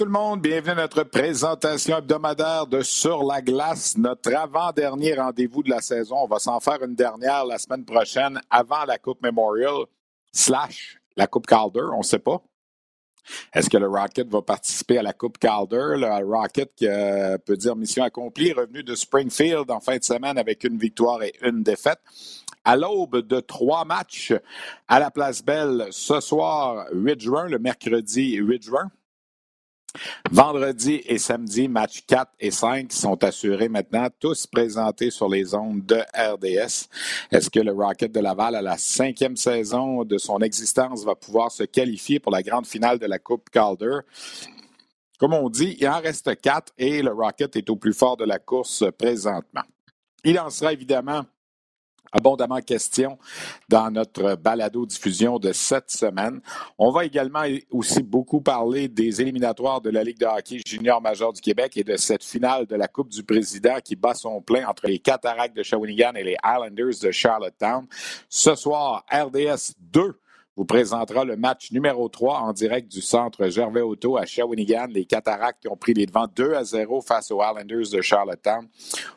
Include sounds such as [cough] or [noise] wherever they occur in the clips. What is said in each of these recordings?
Tout le monde, bienvenue à notre présentation hebdomadaire de Sur la glace, notre avant-dernier rendez-vous de la saison. On va s'en faire une dernière la semaine prochaine avant la Coupe Memorial slash la Coupe Calder, on ne sait pas. Est-ce que le Rocket va participer à la Coupe Calder? Le Rocket qui euh, peut dire mission accomplie, revenu de Springfield en fin de semaine avec une victoire et une défaite. À l'aube de trois matchs à la Place Belle ce soir, 8 juin, le mercredi 8 juin. Vendredi et samedi, match 4 et 5 sont assurés maintenant, tous présentés sur les ondes de RDS. Est-ce que le Rocket de Laval, à la cinquième saison de son existence, va pouvoir se qualifier pour la grande finale de la Coupe Calder? Comme on dit, il en reste quatre et le Rocket est au plus fort de la course présentement. Il en sera évidemment abondamment question dans notre balado-diffusion de cette semaine. On va également aussi beaucoup parler des éliminatoires de la Ligue de hockey junior majeur du Québec et de cette finale de la Coupe du Président qui bat son plein entre les Cataractes de Shawinigan et les Islanders de Charlottetown. Ce soir, RDS 2 vous présentera le match numéro 3 en direct du centre Gervais Auto à Shawinigan. Les Cataractes qui ont pris les devants 2 à 0 face aux Islanders de Charlottetown.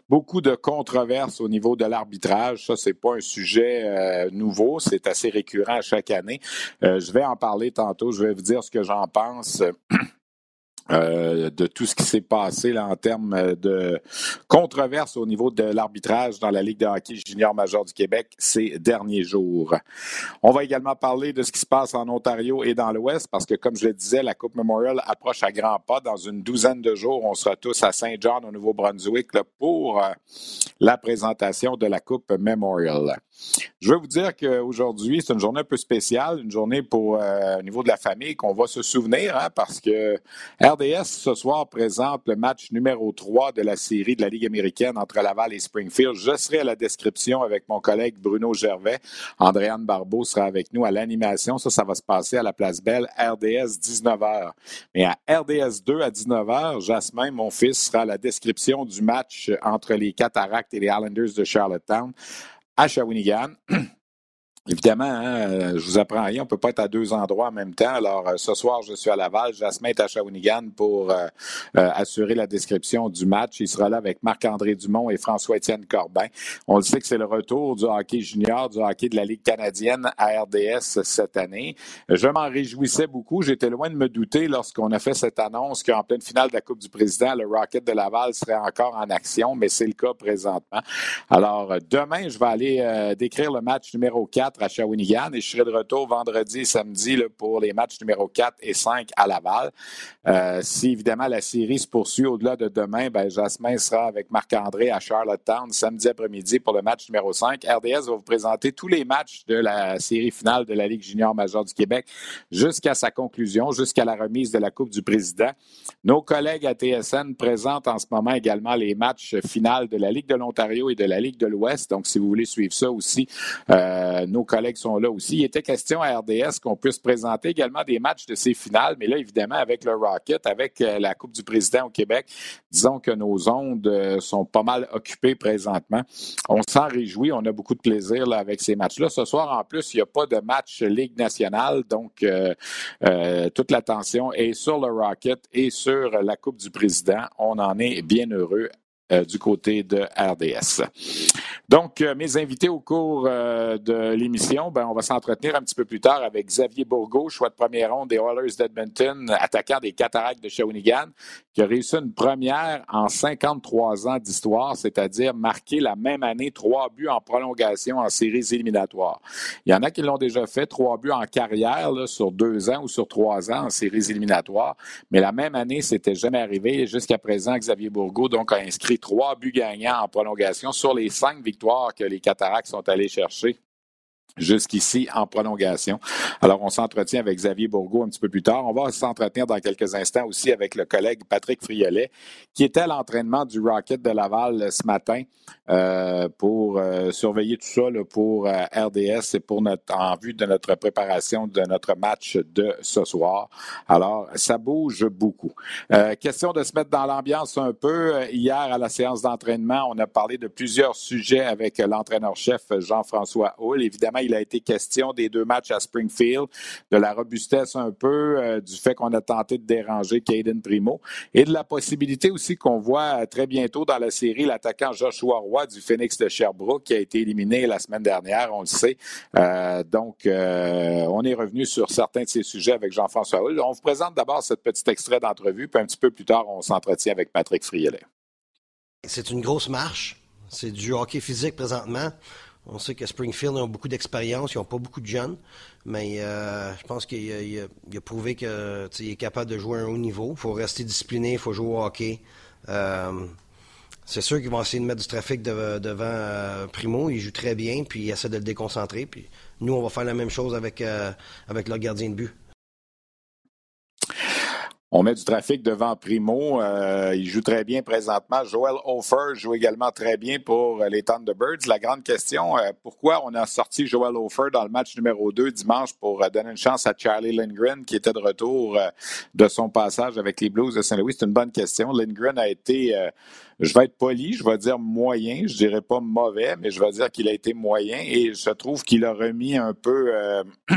Beaucoup de controverses au niveau de l'arbitrage. Ça, c'est pas un sujet euh, nouveau. C'est assez récurrent chaque année. Euh, je vais en parler tantôt. Je vais vous dire ce que j'en pense. [clears throat] Euh, de tout ce qui s'est passé en termes de controverses au niveau de l'arbitrage dans la Ligue de hockey junior majeur du Québec ces derniers jours. On va également parler de ce qui se passe en Ontario et dans l'Ouest parce que, comme je le disais, la Coupe Memorial approche à grands pas. Dans une douzaine de jours, on sera tous à Saint John au Nouveau-Brunswick pour euh, la présentation de la Coupe Memorial. Je veux vous dire qu'aujourd'hui, c'est une journée un peu spéciale, une journée pour euh, au niveau de la famille qu'on va se souvenir, hein, parce que RDS ce soir présente le match numéro 3 de la série de la Ligue américaine entre Laval et Springfield. Je serai à la description avec mon collègue Bruno Gervais. Andréane Barbeau sera avec nous à l'animation. Ça, ça va se passer à la Place Belle, RDS 19h. Mais à RDS 2 à 19h, Jasmin, mon fils, sera à la description du match entre les Cataractes et les Islanders de Charlottetown à Shawinigan. [clears throat] Évidemment, hein, euh, je vous apprends rien, on ne peut pas être à deux endroits en même temps. Alors, euh, ce soir, je suis à Laval, Jasmin est à Shawinigan pour euh, assurer la description du match. Il sera là avec Marc-André Dumont et François-Étienne Corbin. On le sait que c'est le retour du hockey junior, du hockey de la Ligue canadienne à RDS cette année. Je m'en réjouissais beaucoup. J'étais loin de me douter lorsqu'on a fait cette annonce qu'en pleine finale de la Coupe du Président, le Rocket de Laval serait encore en action, mais c'est le cas présentement. Alors, demain, je vais aller décrire le match numéro 4 à Shawinigan et je serai de retour vendredi et samedi pour les matchs numéro 4 et 5 à Laval. Euh, si évidemment la série se poursuit au-delà de demain, ben, Jasmin sera avec Marc-André à Charlottetown samedi après-midi pour le match numéro 5. RDS va vous présenter tous les matchs de la série finale de la Ligue junior majeure du Québec jusqu'à sa conclusion, jusqu'à la remise de la Coupe du Président. Nos collègues à TSN présentent en ce moment également les matchs finales de la Ligue de l'Ontario et de la Ligue de l'Ouest. Donc, si vous voulez suivre ça aussi, euh, nos collègues sont là aussi. Il était question à RDS qu'on puisse présenter également des matchs de ces finales, mais là, évidemment, avec le Rocket, avec euh, la Coupe du Président au Québec, disons que nos ondes euh, sont pas mal occupées présentement. On s'en réjouit, on a beaucoup de plaisir avec ces matchs-là. Ce soir, en plus, il n'y a pas de match Ligue nationale, donc euh, toute l'attention est sur le Rocket et sur la Coupe du Président. On en est bien heureux du côté de RDS. Donc, euh, mes invités au cours euh, de l'émission, ben, on va s'entretenir un petit peu plus tard avec Xavier Bourgault, choix de première ronde des Oilers d'Edmonton, attaquant des Cataractes de Shawinigan, qui a réussi une première en 53 ans d'histoire, c'est-à-dire marquer la même année trois buts en prolongation en séries éliminatoires. Il y en a qui l'ont déjà fait, trois buts en carrière sur deux ans ou sur trois ans en séries éliminatoires, mais la même année, c'était jamais arrivé. Jusqu'à présent, Xavier Bourgault donc, a inscrit trois buts gagnants en prolongation sur les cinq victoires que les Cataractes sont allés chercher jusqu'ici en prolongation. Alors, on s'entretient avec Xavier Bourgault un petit peu plus tard. On va s'entretenir dans quelques instants aussi avec le collègue Patrick Friolet, qui était à l'entraînement du Rocket de Laval ce matin euh, pour euh, surveiller tout ça pour euh, RDS et pour notre en vue de notre préparation de notre match de ce soir. Alors, ça bouge beaucoup. Question de se mettre dans l'ambiance un peu. Hier, à la séance d'entraînement, on a parlé de plusieurs sujets avec l'entraîneur-chef Jean-François Hull. Évidemment, il a été question des deux matchs à Springfield, de la robustesse un peu, euh, du fait qu'on a tenté de déranger Caden Primo et de la possibilité aussi qu'on voit très bientôt dans la série l'attaquant Joshua Roy du Phoenix de Sherbrooke qui a été éliminé la semaine dernière, on le sait. Euh, donc, euh, on est revenu sur certains de ces sujets avec Jean-François Hull. On vous présente d'abord ce petit extrait d'entrevue, puis un petit peu plus tard, on s'entretient avec Patrick Frielet. C'est une grosse marche. C'est du hockey physique présentement. On sait que Springfield a beaucoup d'expérience, ils n'ont pas beaucoup de jeunes, mais euh, je pense qu'il a, prouvé qu'il est capable de jouer à un haut niveau. Il faut rester discipliné, il faut jouer au hockey. Euh, c'est sûr qu'ils vont essayer de mettre du trafic devant euh, Primo. Il joue très bien, puis il essaie de le déconcentrer. Puis nous, on va faire la même chose avec, avec leur gardien de but. On met du trafic devant Primo. Euh, il joue très bien présentement. Joel Hofer joue également très bien pour les Thunderbirds. La grande question, euh, pourquoi on a sorti Joel Hofer dans le match numéro 2 dimanche pour euh, donner une chance à Charlie Lindgren qui était de retour euh, de son passage avec les Blues de Saint-Louis? C'est une bonne question. Lindgren a été je vais être poli, je vais dire moyen, je dirais pas mauvais, mais je vais dire qu'il a été moyen et je trouve qu'il a remis un peu euh, [clears throat]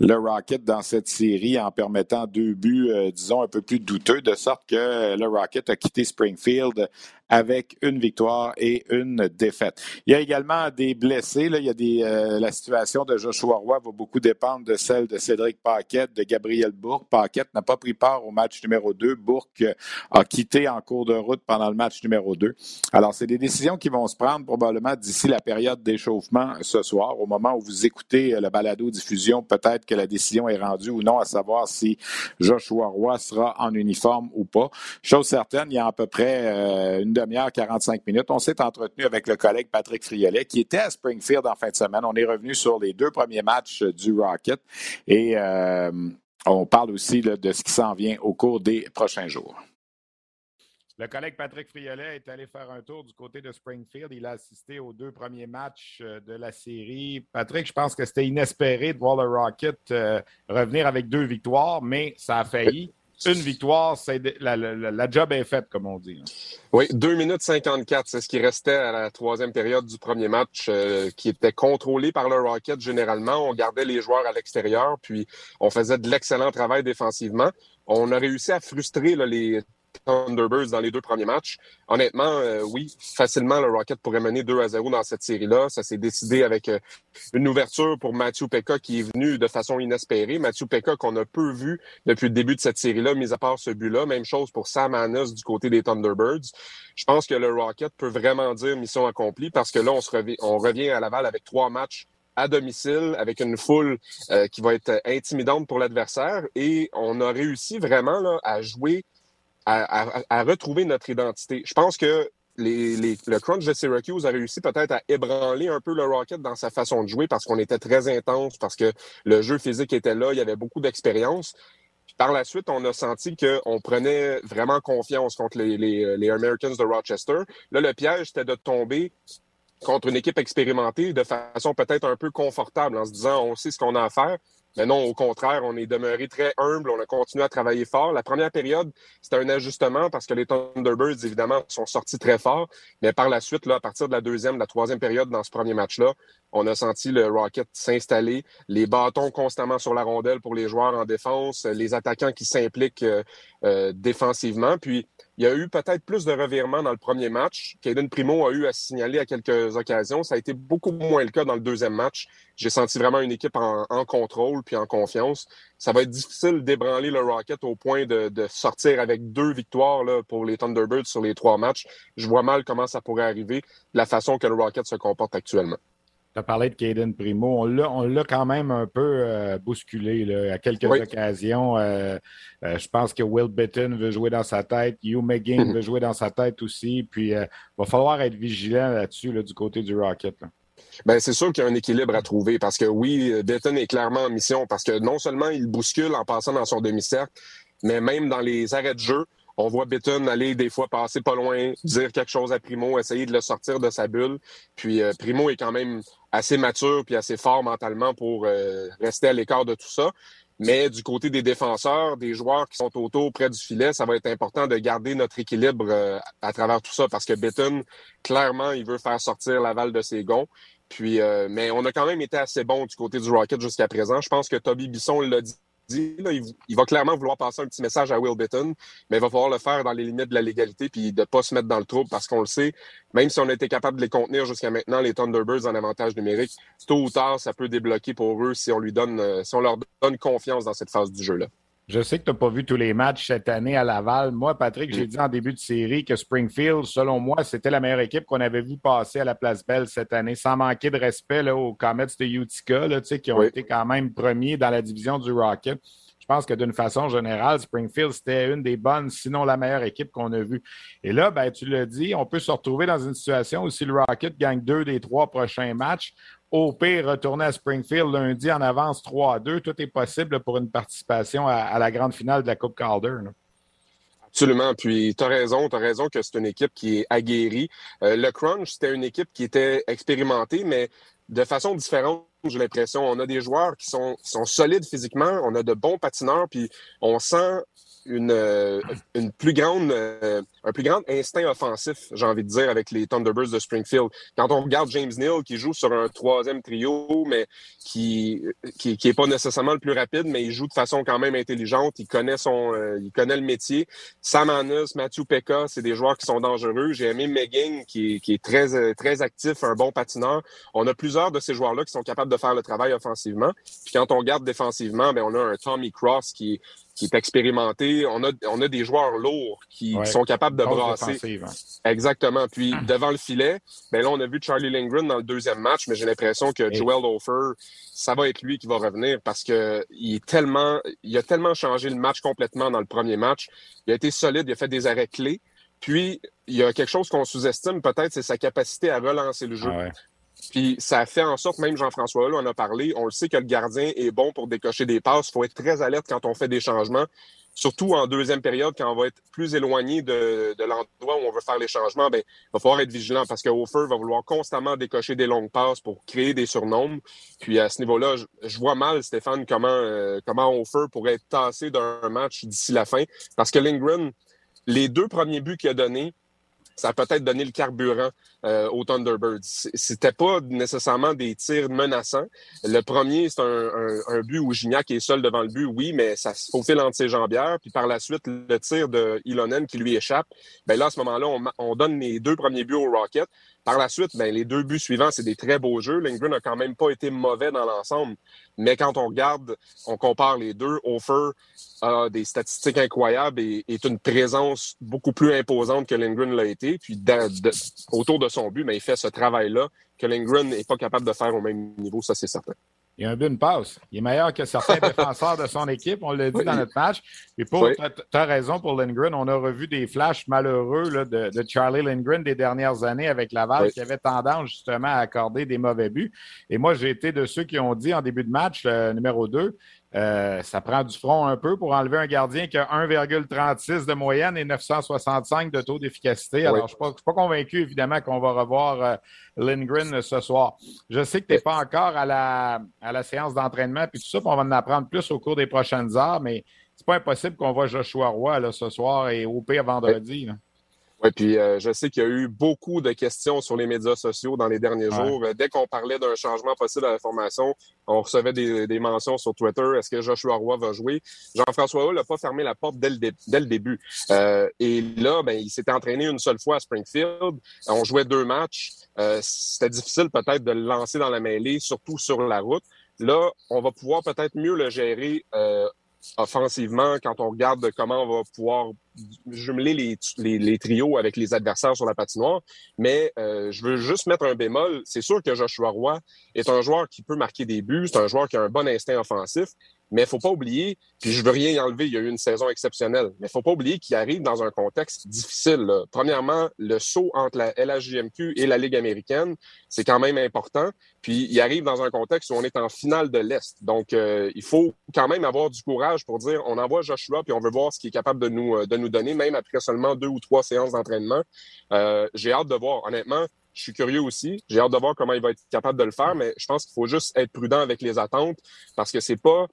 le Rocket dans cette série en permettant deux buts, euh, disons, un peu plus douteux, de sorte que le Rocket a quitté Springfield avec une victoire et une défaite. Il y a également des blessés. Là. Il y a des, euh, la situation de Joshua Roy va beaucoup dépendre de celle de Cédric Paquette, de Gabriel Bourque. Paquette n'a pas pris part au match numéro 2. Bourque a quitté en cours de route pendant le match numéro 2. Alors, c'est des décisions qui vont se prendre probablement d'ici la période d'échauffement ce soir. Au moment où vous écoutez le balado-diffusion, peut-être que la décision est rendue ou non, à savoir si Joshua Roy sera en uniforme ou pas. Chose certaine, il y a à peu près euh, une demi-heure, 45 minutes, on s'est entretenu avec le collègue Patrick Friolet, qui était à Springfield en fin de semaine. On est revenu sur les deux premiers matchs du Rocket et euh, on parle aussi de ce qui s'en vient au cours des prochains jours. Le collègue Patrick Friolet est allé faire un tour du côté de Springfield. Il a assisté aux deux premiers matchs euh, de la série. Patrick, je pense que c'était inespéré de voir le Rocket euh, revenir avec deux victoires, mais ça a failli une victoire, la, la, job est faite, comme on dit. Hein. Oui, 2 minutes 54, c'est ce qui restait à la troisième période du premier match, euh, qui était contrôlé par le Rocket généralement. On gardait les joueurs à l'extérieur, puis on faisait de l'excellent travail défensivement. On a réussi à frustrer les Thunderbirds dans les deux premiers matchs. Honnêtement, euh, oui, facilement, le Rocket pourrait mener 2 à 0 dans cette série-là. Ça s'est décidé avec euh, une ouverture pour Matthew Pekka qui est venu de façon inespérée. Matthew Pekka qu'on a peu vu depuis le début de cette série-là, mis à part ce but-là. Même chose pour Sam Anas du côté des Thunderbirds. Je pense que le Rocket peut vraiment dire mission accomplie parce que là, on, revient, on revient à Laval avec trois matchs à domicile avec une foule euh, qui va être intimidante pour l'adversaire et on a réussi vraiment là, à jouer à, retrouver notre identité. Je pense que le crunch de Syracuse a réussi peut-être à ébranler un peu le Rocket dans sa façon de jouer parce qu'on était très intense, parce que le jeu physique était là, il y avait beaucoup d'expérience. Par la suite, on a senti qu'on prenait vraiment confiance contre les, les Americans de Rochester. Là, le piège, c'était de tomber contre une équipe expérimentée de façon peut-être un peu confortable en se disant on sait ce qu'on a à faire. Mais non, au contraire, on est demeuré très humble, on a continué à travailler fort. La première période, c'était un ajustement parce que les Thunderbirds, évidemment, sont sortis très fort. Mais par la suite, là, à partir de la deuxième, de la troisième période dans ce premier match-là, on a senti le Rocket s'installer, les bâtons constamment sur la rondelle pour les joueurs en défense, les attaquants qui s'impliquent euh, euh, défensivement. Puis il y a eu peut-être plus de revirements dans le premier match. Caden Primo a eu à signaler à quelques occasions. Ça a été beaucoup moins le cas dans le deuxième match. J'ai senti vraiment une équipe en, contrôle puis en confiance. Ça va être difficile d'ébranler le Rocket au point de, sortir avec deux victoires là, pour les Thunderbirds sur les trois matchs. Je vois mal comment ça pourrait arriver, la façon que le Rocket se comporte actuellement. Tu as parlé de Caden Primo. On l'a quand même un peu euh, bousculé là, à quelques occasions. Euh, euh, je pense que Will Bitton veut jouer dans sa tête. Hugh McGinn [laughs] veut jouer dans sa tête aussi. Puis il va falloir être vigilant là-dessus du côté du Rocket. Ben, c'est sûr qu'il y a un équilibre à trouver parce que oui, Bitton est clairement en mission parce que non seulement il bouscule en passant dans son demi-cercle, mais même dans les arrêts de jeu, on voit Bitton aller des fois passer pas loin, dire quelque chose à Primo, essayer de le sortir de sa bulle. Puis Primo est quand même assez mature puis assez fort mentalement pour euh, rester à l'écart de tout ça. Mais du côté des défenseurs, des joueurs qui sont autour près du filet, ça va être important de garder notre équilibre euh, à travers tout ça parce que Bitton, clairement, il veut faire sortir Laval de ses gonds. Puis, euh, mais on a quand même été assez bon du côté du Rocket jusqu'à présent. Je pense que Toby Bisson l'a dit il, va clairement vouloir passer un petit message à Will Bitton, mais il va falloir le faire dans les limites de la légalité puis de ne pas se mettre dans le trouble parce qu'on le sait, même si on a été capable de les contenir jusqu'à maintenant, les Thunderbirds en avantage numérique, tôt ou tard, ça peut débloquer pour eux si on, lui donne, euh, si on leur donne confiance dans cette phase du jeu-là. Je sais que tu n'as pas vu tous les matchs cette année à Laval. Moi, Patrick, j'ai dit en début de série que Springfield, selon moi, c'était la meilleure équipe qu'on avait vu passer à la Place Belle cette année, sans manquer de respect aux Comets de Utica, là, qui ont été quand même premiers dans la division du Rocket je pense que d'une façon générale, Springfield, c'était une des bonnes, sinon la meilleure équipe qu'on a vue. Et là, ben, tu l'as dit, on peut se retrouver dans une situation où si le Rocket gagne deux des trois prochains matchs, au pire, retourner à Springfield lundi en avance 3 à 2, tout est possible pour une participation à, la grande finale de la Coupe Calder. Absolument. Puis tu as raison, tu as raison que c'est une équipe qui est aguerrie. Euh, le Crunch, c'était une équipe qui était expérimentée, mais de façon différente j'ai l'impression. On a des joueurs qui sont solides physiquement, on a de bons patineurs, puis on sent une, euh, une plus grande, euh, un plus grand instinct offensif, j'ai envie de dire, avec les Thunderbirds de Springfield. Quand on regarde James Neal qui joue sur un troisième trio, mais qui, qui, qui est pas nécessairement le plus rapide, mais il joue de façon quand même intelligente. Il connaît son, euh, il connaît le métier. Sam Anus, Matthew Pekka, c'est des joueurs qui sont dangereux. J'ai aimé Megan qui, qui est très, très actif, un bon patineur. On a plusieurs de ces joueurs-là qui sont capables de faire le travail offensivement. Puis quand on regarde défensivement, ben on a un Tommy Cross qui qui est expérimenté. On a, on a des joueurs lourds qui, sont capables de brasser. Hein. Exactement. Puis [clears throat] devant le filet, ben là, on a vu Charlie Lindgren dans le deuxième match, mais j'ai l'impression que Joel Hofer, ça va être lui qui va revenir parce que il est tellement, il a tellement changé le match complètement dans le premier match. Il a été solide, il a fait des arrêts clés. Puis, il y a quelque chose qu'on sous-estime peut-être, c'est sa capacité à relancer le jeu. Ah puis ça fait en sorte, même Jean-François là, en a parlé, on le sait que le gardien est bon pour décocher des passes. Il faut être très alerte quand on fait des changements, surtout en deuxième période, quand on va être plus éloigné de, l'endroit où on veut faire les changements. Ben, il va falloir être vigilant parce que Hofer va vouloir constamment décocher des longues passes pour créer des surnombres. Puis à ce niveau-là, je, vois mal, Stéphane, comment, euh, comment Hofer pourrait être tassé d'un match d'ici la fin. Parce que Lindgren, les deux premiers buts qu'il a donnés, ça a peut-être donné le carburant euh, aux Thunderbirds. C'était pas nécessairement des tirs menaçants. Le premier, c'est un, but où Gignac est seul devant le but, oui, mais ça se faufile entre ses jambières. Puis par la suite, le tir de Ilonen qui lui échappe. Ben là, à ce moment-là, on, on donne les deux premiers buts au Rocket. Par la suite, ben, les deux buts suivants, c'est des très beaux jeux. Lindgren n'a quand même pas été mauvais dans l'ensemble. Mais quand on regarde, on compare les deux, Offer a des statistiques incroyables et est une présence beaucoup plus imposante que Lindgren l'a été. Puis autour de son but, ben, il fait ce travail-là que Lindgren n'est pas capable de faire au même niveau, ça c'est certain. Il a un but, une passe. Il est meilleur que certains [laughs] défenseurs de son équipe, on l'a dit dans notre match. Et pour, tu as raison pour Lindgren, on a revu des flashs malheureux de, Charlie Lindgren des dernières années avec Laval qui avait tendance justement à accorder des mauvais buts. Et moi, j'ai été de ceux qui ont dit en début de match, numéro 2, euh, ça prend du front un peu pour enlever un gardien qui a 1,36 de moyenne et 965 de taux d'efficacité. Alors, je ne suis, pas convaincu, évidemment, qu'on va revoir euh, Lindgren ce soir. Je sais que tu n'es pas encore à la, à la séance d'entraînement, puis tout ça, on va en apprendre plus au cours des prochaines heures, mais c'est pas impossible qu'on voit Joshua Roy là, ce soir et au pire vendredi. Oui, puis euh, je sais qu'il y a eu beaucoup de questions sur les médias sociaux dans les derniers jours. Dès qu'on parlait d'un changement possible à la formation, on recevait des, mentions sur Twitter. Est-ce que Joshua Roy va jouer? Jean-François Hull n'a pas fermé la porte dès le, dès le début. Euh, et là, ben, il s'était entraîné une seule fois à Springfield. On jouait deux matchs. Euh, C'était difficile peut-être de le lancer dans la mêlée, surtout sur la route. Là, on va pouvoir peut-être mieux le gérer euh, offensivement quand on regarde comment on va pouvoir jumeler les, les, trios avec les adversaires sur la patinoire. Mais euh, je veux juste mettre un bémol. C'est sûr que Joshua Roy est un joueur qui peut marquer des buts, c'est un joueur qui a un bon instinct offensif, mais il faut pas oublier, puis je veux rien y enlever, il y a eu une saison exceptionnelle, mais faut pas oublier qu'il arrive dans un contexte difficile. Premièrement, le saut entre la LHJMQ et la Ligue américaine, c'est quand même important. Puis il arrive dans un contexte où on est en finale de l'Est. Donc, euh, il faut quand même avoir du courage pour dire on envoie Joshua, puis on veut voir ce qu'il est capable de nous, euh, de nous donner, même après seulement deux ou trois séances d'entraînement. Euh, J'ai hâte de voir. Honnêtement, je suis curieux aussi. J'ai hâte de voir comment il va être capable de le faire, mais je pense qu'il faut juste être prudent avec les attentes parce que c'est pas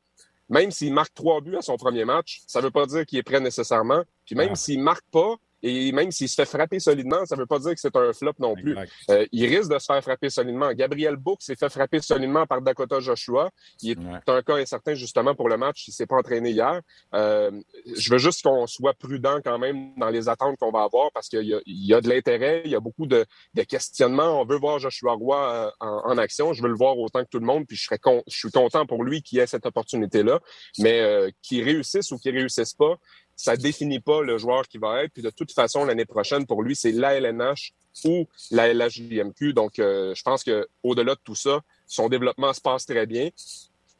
même s'il marque trois buts à son premier match, ça ne veut pas dire qu'il est prêt nécessairement. Puis même s'il s'il marque pas, et même s'il se fait frapper solidement, ça ne veut pas dire que c'est un flop non plus. Euh, il risque de se faire frapper solidement. Gabriel Book s'est fait frapper solidement par Dakota Joshua. Il est un cas incertain justement pour le match. Il s'est pas entraîné hier. Euh, je veux juste qu'on soit prudent quand même dans les attentes qu'on va avoir parce qu'il y, a de l'intérêt, il y a beaucoup de, questionnements. On veut voir Joshua Roy euh, en, action. Je veux le voir autant que tout le monde. Puis je, serais je suis content pour lui qu'il ait cette opportunité-là. Mais qu'il réussisse ou qu'il réussisse pas, ça définit pas le joueur qui va être. Puis de toute façon, l'année prochaine, pour lui, c'est la LNH ou la LHJMQ. Donc, euh, je pense que au-delà de tout ça, son développement se passe très bien.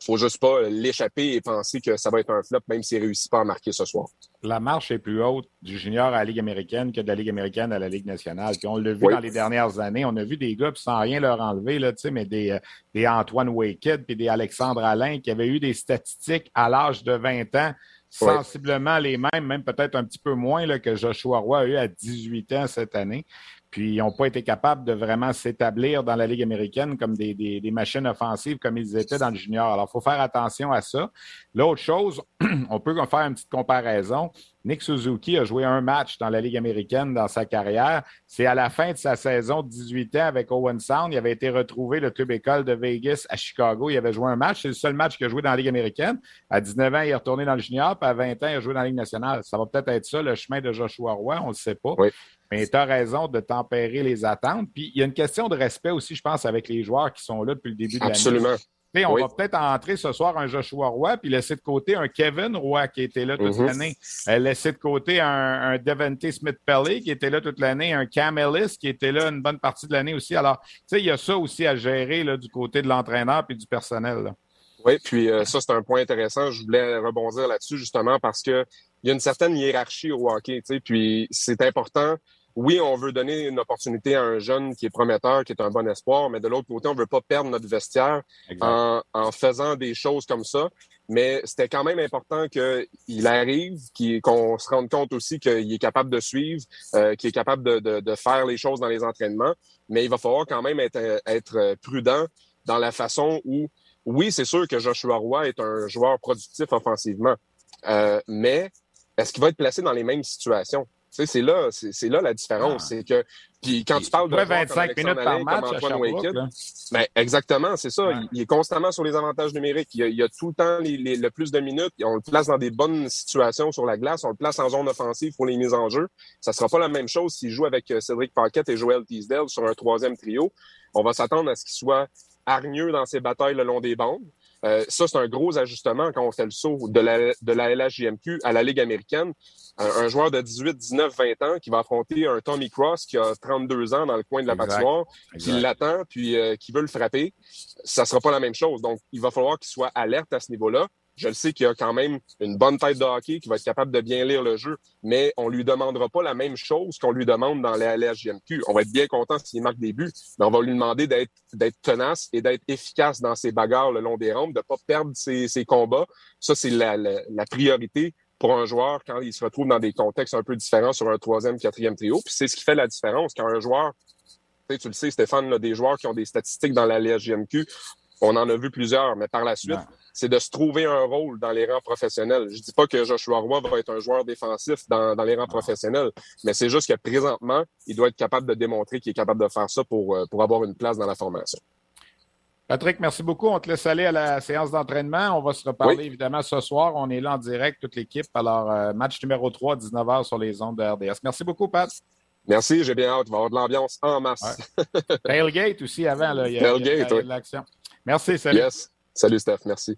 Faut juste pas l'échapper et penser que ça va être un flop, même s'il réussit pas à marquer ce soir. La marche est plus haute du junior à la Ligue américaine que de la Ligue américaine à la Ligue nationale. Puis on l'a vu dans les dernières années. On a vu des gars, sans rien leur enlever, là, mais des, euh, des Antoine Waked puis des Alexandre Alain qui avaient eu des statistiques à l'âge de 20 ans sensiblement les mêmes, même peut-être un petit peu moins que Joshua Roy a eu à 18 ans cette année. Puis ils n'ont pas été capables de vraiment s'établir dans la Ligue américaine comme des, des, des, machines offensives comme ils étaient dans le junior. Alors, il faut faire attention à ça. L'autre chose, [clears throat] on peut faire une petite comparaison. Nick Suzuki a joué un match dans la Ligue américaine dans sa carrière. C'est à la fin de sa saison de 18 ans avec Owen Sound. Il avait été retrouvé le club école de Vegas à Chicago. Il avait joué un match. C'est le seul match qu'il a joué dans la Ligue américaine. À 19 ans, il est retourné dans le junior. Puis à 20 ans, il a joué dans la Ligue nationale. Ça va peut-être être ça, le chemin de Joshua Roy. On ne le sait pas. Oui. Mais tu as raison de tempérer les attentes. Puis il y a une question de respect aussi, je pense, avec les joueurs qui sont là depuis le début de l'année. Absolument. On va peut-être entrer ce soir un Joshua Roy, puis laisser de côté un Kevin Roy qui était là toute mhm. l'année. Euh, laisser de côté un, un Devante Smith-Pelly qui était là toute l'année, un Cam Ellis qui était là une bonne partie de l'année aussi. Alors, tu sais, il y a ça aussi à gérer là, du côté de l'entraîneur puis du personnel. Oui, puis euh, ça, c'est un point intéressant. Je voulais rebondir là-dessus justement parce que il y a une certaine hiérarchie au hockey, tu sais, puis c'est important oui, on veut donner une opportunité à un jeune qui est prometteur, qui est un bon espoir, mais de l'autre côté, on veut pas perdre notre vestiaire en, faisant des choses comme ça. Mais c'était quand même important qu'il arrive, qu'on se rende compte aussi qu'il est capable de suivre, euh, qu'il est capable de, faire les choses dans les entraînements. Mais il va falloir quand même être, être prudent dans la façon où, oui, c'est sûr que Joshua Roy est un joueur productif offensivement, euh, mais est-ce qu'il va être placé dans les mêmes situations? C'est là, c'est là la différence. Ah. C'est que, puis quand tu parles de 25 minutes par match ben, exactement, c'est ça. Il, est constamment sur les avantages numériques. Il y a, tout le temps le plus de minutes. On le place dans des bonnes situations sur la glace. On le place en zone offensive pour les mises en jeu. Ça sera pas la même chose s'il joue avec euh, Cédric Paquette et Joel Teasdale sur un troisième trio. On va s'attendre à ce qu'il soit hargneux dans ses batailles le long des bandes. Euh, ça, c'est un gros ajustement quand on fait le saut de la, de la LHJMQ à la Ligue américaine. Un, joueur de 18, 19, 20 ans qui va affronter un Tommy Cross qui a 32 ans dans le coin de la patinoire, qui l'attend puis euh, qui veut le frapper, ça sera pas la même chose. Donc, il va falloir qu'il soit alerte à ce niveau-là. Je le sais qu'il a quand même une bonne tête de hockey, qui va être capable de bien lire le jeu, mais on lui demandera pas la même chose qu'on lui demande dans la LHJMQ. On va être bien content s'il marque des buts, mais on va lui demander d'être tenace et d'être efficace dans ses bagarres le long des rampes, de pas perdre ses, combats. Ça, c'est la, la, priorité pour un joueur quand il se retrouve dans des contextes un peu différents sur un troisième, quatrième trio. Puis c'est ce qui fait la différence quand un joueur, tu le sais, Stéphane, là, des joueurs qui ont des statistiques dans la LHJMQ On en a vu plusieurs, mais par la suite, c'est de se trouver un rôle dans les rangs professionnels. Je dis pas que Joshua Roy va être un joueur défensif dans, les rangs professionnels, mais c'est juste que présentement, il doit être capable de démontrer qu'il est capable de faire ça pour, euh, pour avoir une place dans la formation. Patrick, merci beaucoup. On te laisse aller à la séance d'entraînement. On va se reparler évidemment ce soir. On est là en direct, toute l'équipe. Alors, euh, match numéro 3, 19h sur les ondes de RDS. Merci beaucoup, Pat. Merci, j'ai bien hâte. Il va y avoir de l'ambiance en masse. Tailgate aussi avant. Là, il y a, Tailgate, de l'action. Merci, salut. Yes. Salut, Steph. Merci.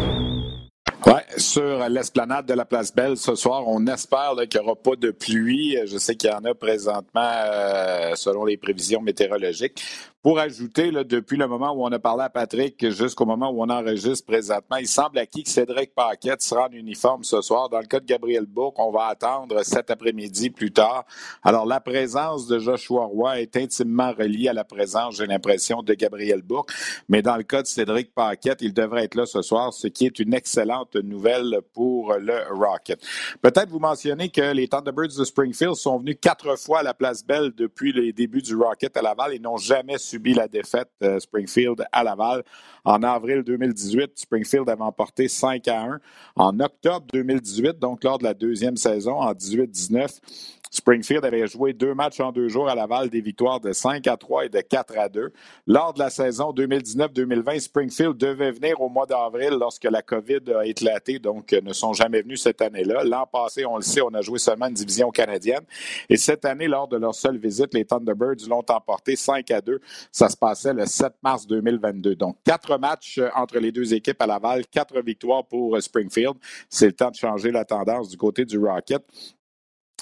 Sur l'esplanade de la Place Belle ce soir. On espère qu'il n'y aura pas de pluie. Je sais qu'il y en a présentement euh, selon les prévisions météorologiques. Pour ajouter, depuis le moment où on a parlé à Patrick jusqu'au moment où on enregistre présentement, il semble à qui que Cédric Paquette sera en uniforme ce soir. Dans le cas de Gabriel Bourque, on va attendre cet après-midi plus tard. Alors, la présence de Joshua Roy est intimement reliée à la présence, j'ai l'impression, de Gabriel Bourque. Mais dans le cas de Cédric Paquette, il devrait être là ce soir, ce qui est une excellente nouvelle pour le Rocket. Peut-être vous mentionner que les Thunderbirds de Springfield sont venus quatre fois à la Place Belle depuis les débuts du Rocket à Laval et n'ont jamais subi la défaite euh, Springfield à Laval. En avril 2018, Springfield avait emporté 5 à 1. En octobre 2018, donc lors de la deuxième saison, en 18-19, Springfield avait joué deux matchs en deux jours à Laval, des victoires de 5 à 3 et de 4 à 2. Lors de la saison 2019-2020, Springfield devait venir au mois d'avril lorsque la COVID a éclaté, donc euh, ne sont jamais venus cette année-là. L'an passé, on le sait, on a joué seulement une division canadienne. Et cette année, lors de leur seule visite, les Thunderbirds l'ont emporté 5 à 2. Ça se passait le 7 mars 2022. Donc, quatre matchs euh, entre les deux équipes à Laval, quatre victoires pour euh, Springfield. C'est le temps de changer la tendance du côté du Rocket.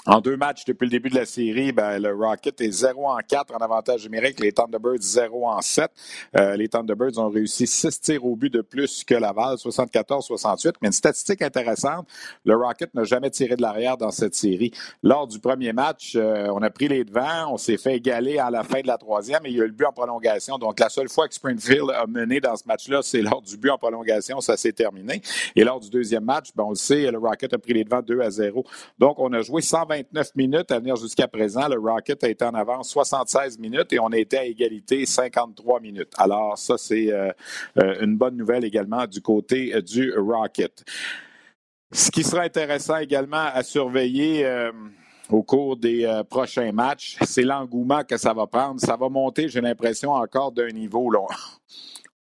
En deux matchs depuis le début de la série, ben, le Rocket est 0 en 4 en avantage numérique, les Thunderbirds 0 en 7. Euh, les Thunderbirds ont réussi 6 tirs au but de plus que Laval, 74-68. Mais une statistique intéressante, le Rocket n'a jamais tiré de l'arrière dans cette série. Lors du premier match, euh, on a pris les devants, on s'est fait égaler à la fin de la troisième et il y a eu le but en prolongation. Donc la seule fois que Springfield a mené dans ce match-là, c'est lors du but en prolongation, ça s'est terminé. Et lors du deuxième match, ben, on le sait, le Rocket a pris les devants 2 à 0. Donc on a joué 120 29 minutes à venir jusqu'à présent. Le Rocket a été en avance 76 minutes et on été à égalité 53 minutes. Alors, ça, c'est euh, euh, une bonne nouvelle également du côté euh, du Rocket. Ce qui sera intéressant également à surveiller au cours des prochains matchs, c'est l'engouement que ça va prendre. Ça va monter, j'ai l'impression, encore d'un niveau. Là.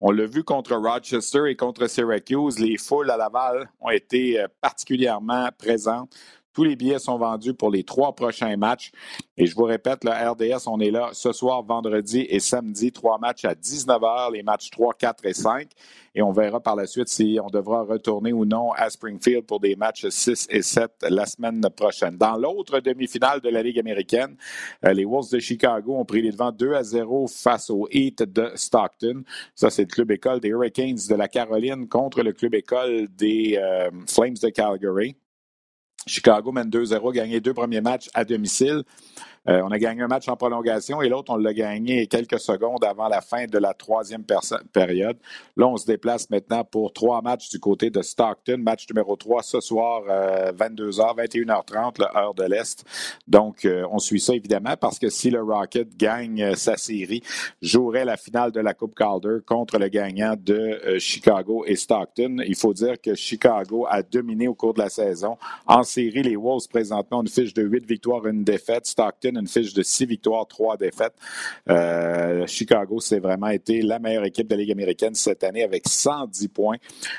On l'a vu contre Rochester et contre Syracuse. Les foules à Laval ont été particulièrement présentes. Tous les billets sont vendus pour les trois prochains matchs. Et je vous répète, le RDS, on est là ce soir, vendredi et samedi, trois matchs à 19h, les matchs 3, 4 et 5. Et on verra par la suite si on devra retourner ou non à Springfield pour des matchs 6 et 7 la semaine prochaine. Dans l'autre demi-finale de la Ligue américaine, euh, les Wolves de Chicago ont pris les devants 2 à 0 face au Heat de Stockton. Ça, c'est le club école des Hurricanes de la Caroline contre le club école des euh, Flames de Calgary. Chicago mène 2-0, gagné deux premiers matchs à domicile. Euh, on a gagné un match en prolongation et l'autre, on l'a gagné quelques secondes avant la fin de la troisième période. Là, on se déplace maintenant pour trois matchs du côté de Stockton. Match numéro 3 ce soir, 22h, 21h30, l'heure de l'Est. Donc, euh, on suit ça évidemment parce que si le Rocket gagne euh, sa série, jouerait la finale de la Coupe Calder contre le gagnant de Chicago et Stockton. Il faut dire que Chicago a dominé au cours de la saison. En série, les Wolves présentement ont une fiche de 8 victoires, une défaite. Stockton une fiche de six victoires, trois défaites. Euh, Chicago, c'est vraiment été la meilleure équipe de la Ligue américaine cette année avec 110 points.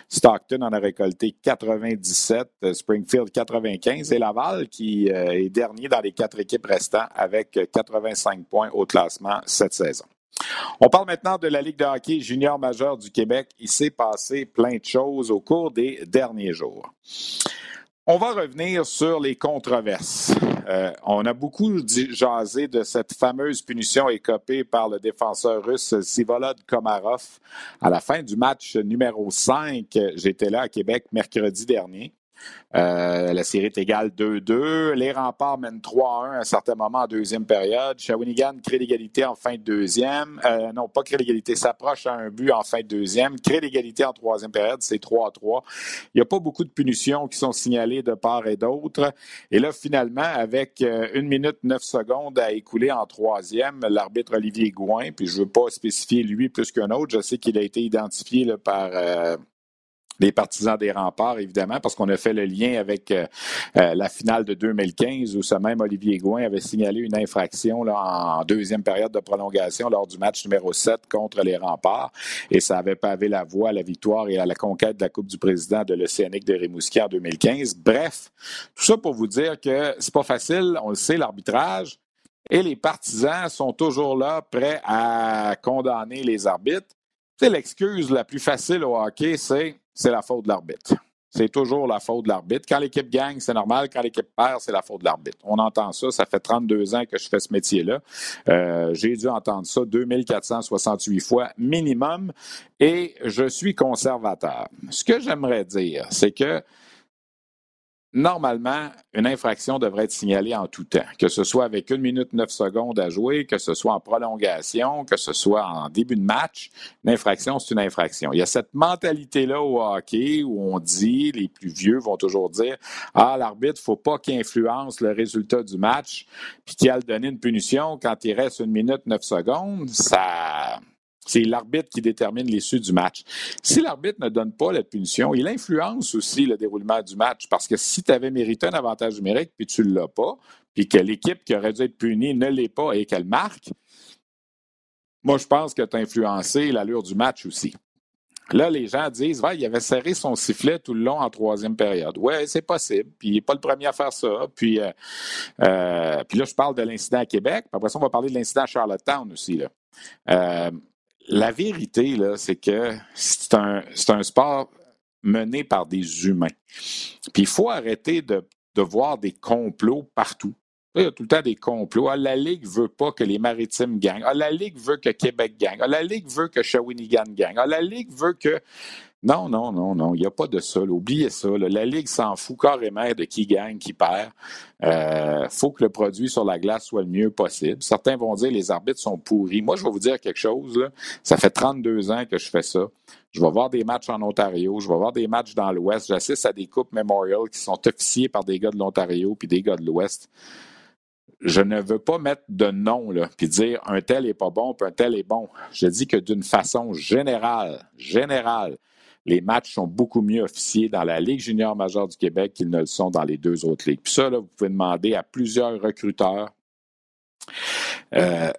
Stockton en a récolté 97, euh, Springfield 95 et Laval qui euh, est dernier dans les quatre équipes restantes avec 85 points au classement cette saison. On parle maintenant de la Ligue de hockey junior majeur du Québec. Il s'est passé plein de choses au cours des derniers jours. On va revenir sur les controverses. Euh, on a beaucoup jasé de cette fameuse punition écopée par le défenseur russe Sivolod Komarov à la fin du match numéro 5. J'étais là à Québec mercredi dernier. Euh, la série est égale 2-2. Les remparts mènent 3-1 à un certain moment en deuxième période. Shawinigan crée l'égalité en fin de deuxième. Euh, non, pas crée l'égalité, s'approche à un but en fin de deuxième. Crée l'égalité en troisième période, c'est 3-3. Il n'y a pas beaucoup de punitions qui sont signalées de part et d'autre. Et là, finalement, avec euh, une minute neuf secondes à écouler en troisième, l'arbitre Olivier Gouin, puis je ne veux pas spécifier lui plus qu'un autre, je sais qu'il a été identifié par des partisans des remparts, évidemment, parce qu'on a fait le lien avec euh, euh, la finale de 2015 où ce même Olivier Gouin avait signalé une infraction là, en deuxième période de prolongation lors du match numéro 7 contre les remparts et ça avait pavé la voie à la victoire et à la conquête de la Coupe du Président de l'Océanique de Rimouski en 2015. Bref, tout ça pour vous dire que c'est pas facile, on le sait, l'arbitrage. Et les partisans sont toujours là, prêts à condamner les arbitres. C'est l'excuse la plus facile au hockey, c'est c'est la faute de l'arbitre. C'est toujours la faute de l'arbitre. Quand l'équipe gagne, c'est normal. Quand l'équipe perd, c'est la faute de l'arbitre. On entend ça. Ça fait 32 ans que je fais ce métier-là. Euh, j'ai dû entendre ça 2468 fois minimum et je suis conservateur. Ce que j'aimerais dire, c'est que Normalement, une infraction devrait être signalée en tout temps, que ce soit avec une minute neuf secondes à jouer, que ce soit en prolongation, que ce soit en début de match. Une infraction, c'est une infraction. Il y a cette mentalité-là au hockey où on dit, les plus vieux vont toujours dire, ah, l'arbitre, faut pas qu'il influence le résultat du match, puis qu'il a donné une punition quand il reste une minute neuf secondes. Ça, c'est l'arbitre qui détermine l'issue du match. Si l'arbitre ne donne pas la punition, il influence aussi le déroulement du match parce que si tu avais mérité un avantage numérique puis tu ne l'as pas, puis que l'équipe qui aurait dû être punie ne l'est pas et qu'elle marque, moi, je pense que tu as influencé l'allure du match aussi. Là, les gens disent, il avait serré son sifflet tout le long en troisième période. Oui, c'est possible. Puis il n'est pas le premier à faire ça. Puis, euh, euh, puis là, je parle de l'incident à Québec. Puis après ça, on va parler de l'incident à Charlottetown aussi. Euh, la vérité, là, c'est que c'est un, sport mené par des humains. Puis il faut arrêter de, voir des complots partout. Il y a tout le temps des complots. Ah, la Ligue veut pas que les Maritimes gagnent. Ah, la Ligue veut que Québec gagne. Ah, la Ligue veut que Shawinigan gagne. Ah, la Ligue veut que non, non, non, non. Il n'y a pas de ça. Oubliez ça. La Ligue s'en fout carrément de qui gagne, qui perd. Il euh, faut que le produit sur la glace soit le mieux possible. Certains vont dire les arbitres sont pourris. Moi, je vais vous dire quelque chose. Ça fait 32 ans que je fais ça. Je vais voir des matchs en Ontario, je vais voir des matchs dans l'Ouest. J'assiste à des coupes Memorial qui sont officiés par des gars de l'Ontario puis des gars de l'Ouest je ne veux pas mettre de nom, là, puis dire un tel est pas bon, puis un tel est bon. Je dis que d'une façon générale, générale, les matchs sont beaucoup mieux officiés dans la Ligue junior majeure du Québec qu'ils ne le sont dans les deux autres ligues. Puis ça, là, vous pouvez demander à plusieurs recruteurs. Euh,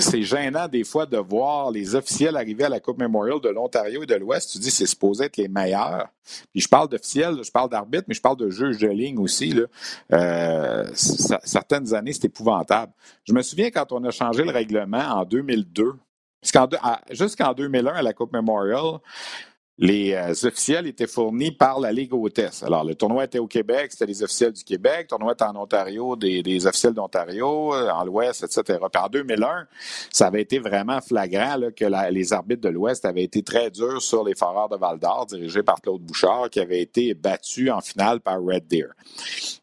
c'est gênant des fois de voir les officiels arriver à la Coupe Memorial de l'Ontario et de l'Ouest. Tu dis c'est supposé être les meilleurs. Puis je parle d'officiels, je parle d'arbitre, mais je parle de juges de ligne aussi. Euh, certaines années, c'est épouvantable. Je me souviens quand on a changé le règlement en 2002, jusqu'en 2001 à la Coupe Memorial, les euh, officiels étaient fournis par la Ligue hôtesse. Alors, le tournoi était au Québec, c'était les officiels du Québec. Le tournoi était en Ontario, des, officiels d'Ontario, euh, en l'Ouest, etc. En 2001, ça avait été vraiment flagrant que les arbitres de l'Ouest avaient été très durs sur les Foreurs de Val-d'Or, dirigés par Claude Bouchard, qui avaient été battus en finale par Red Deer.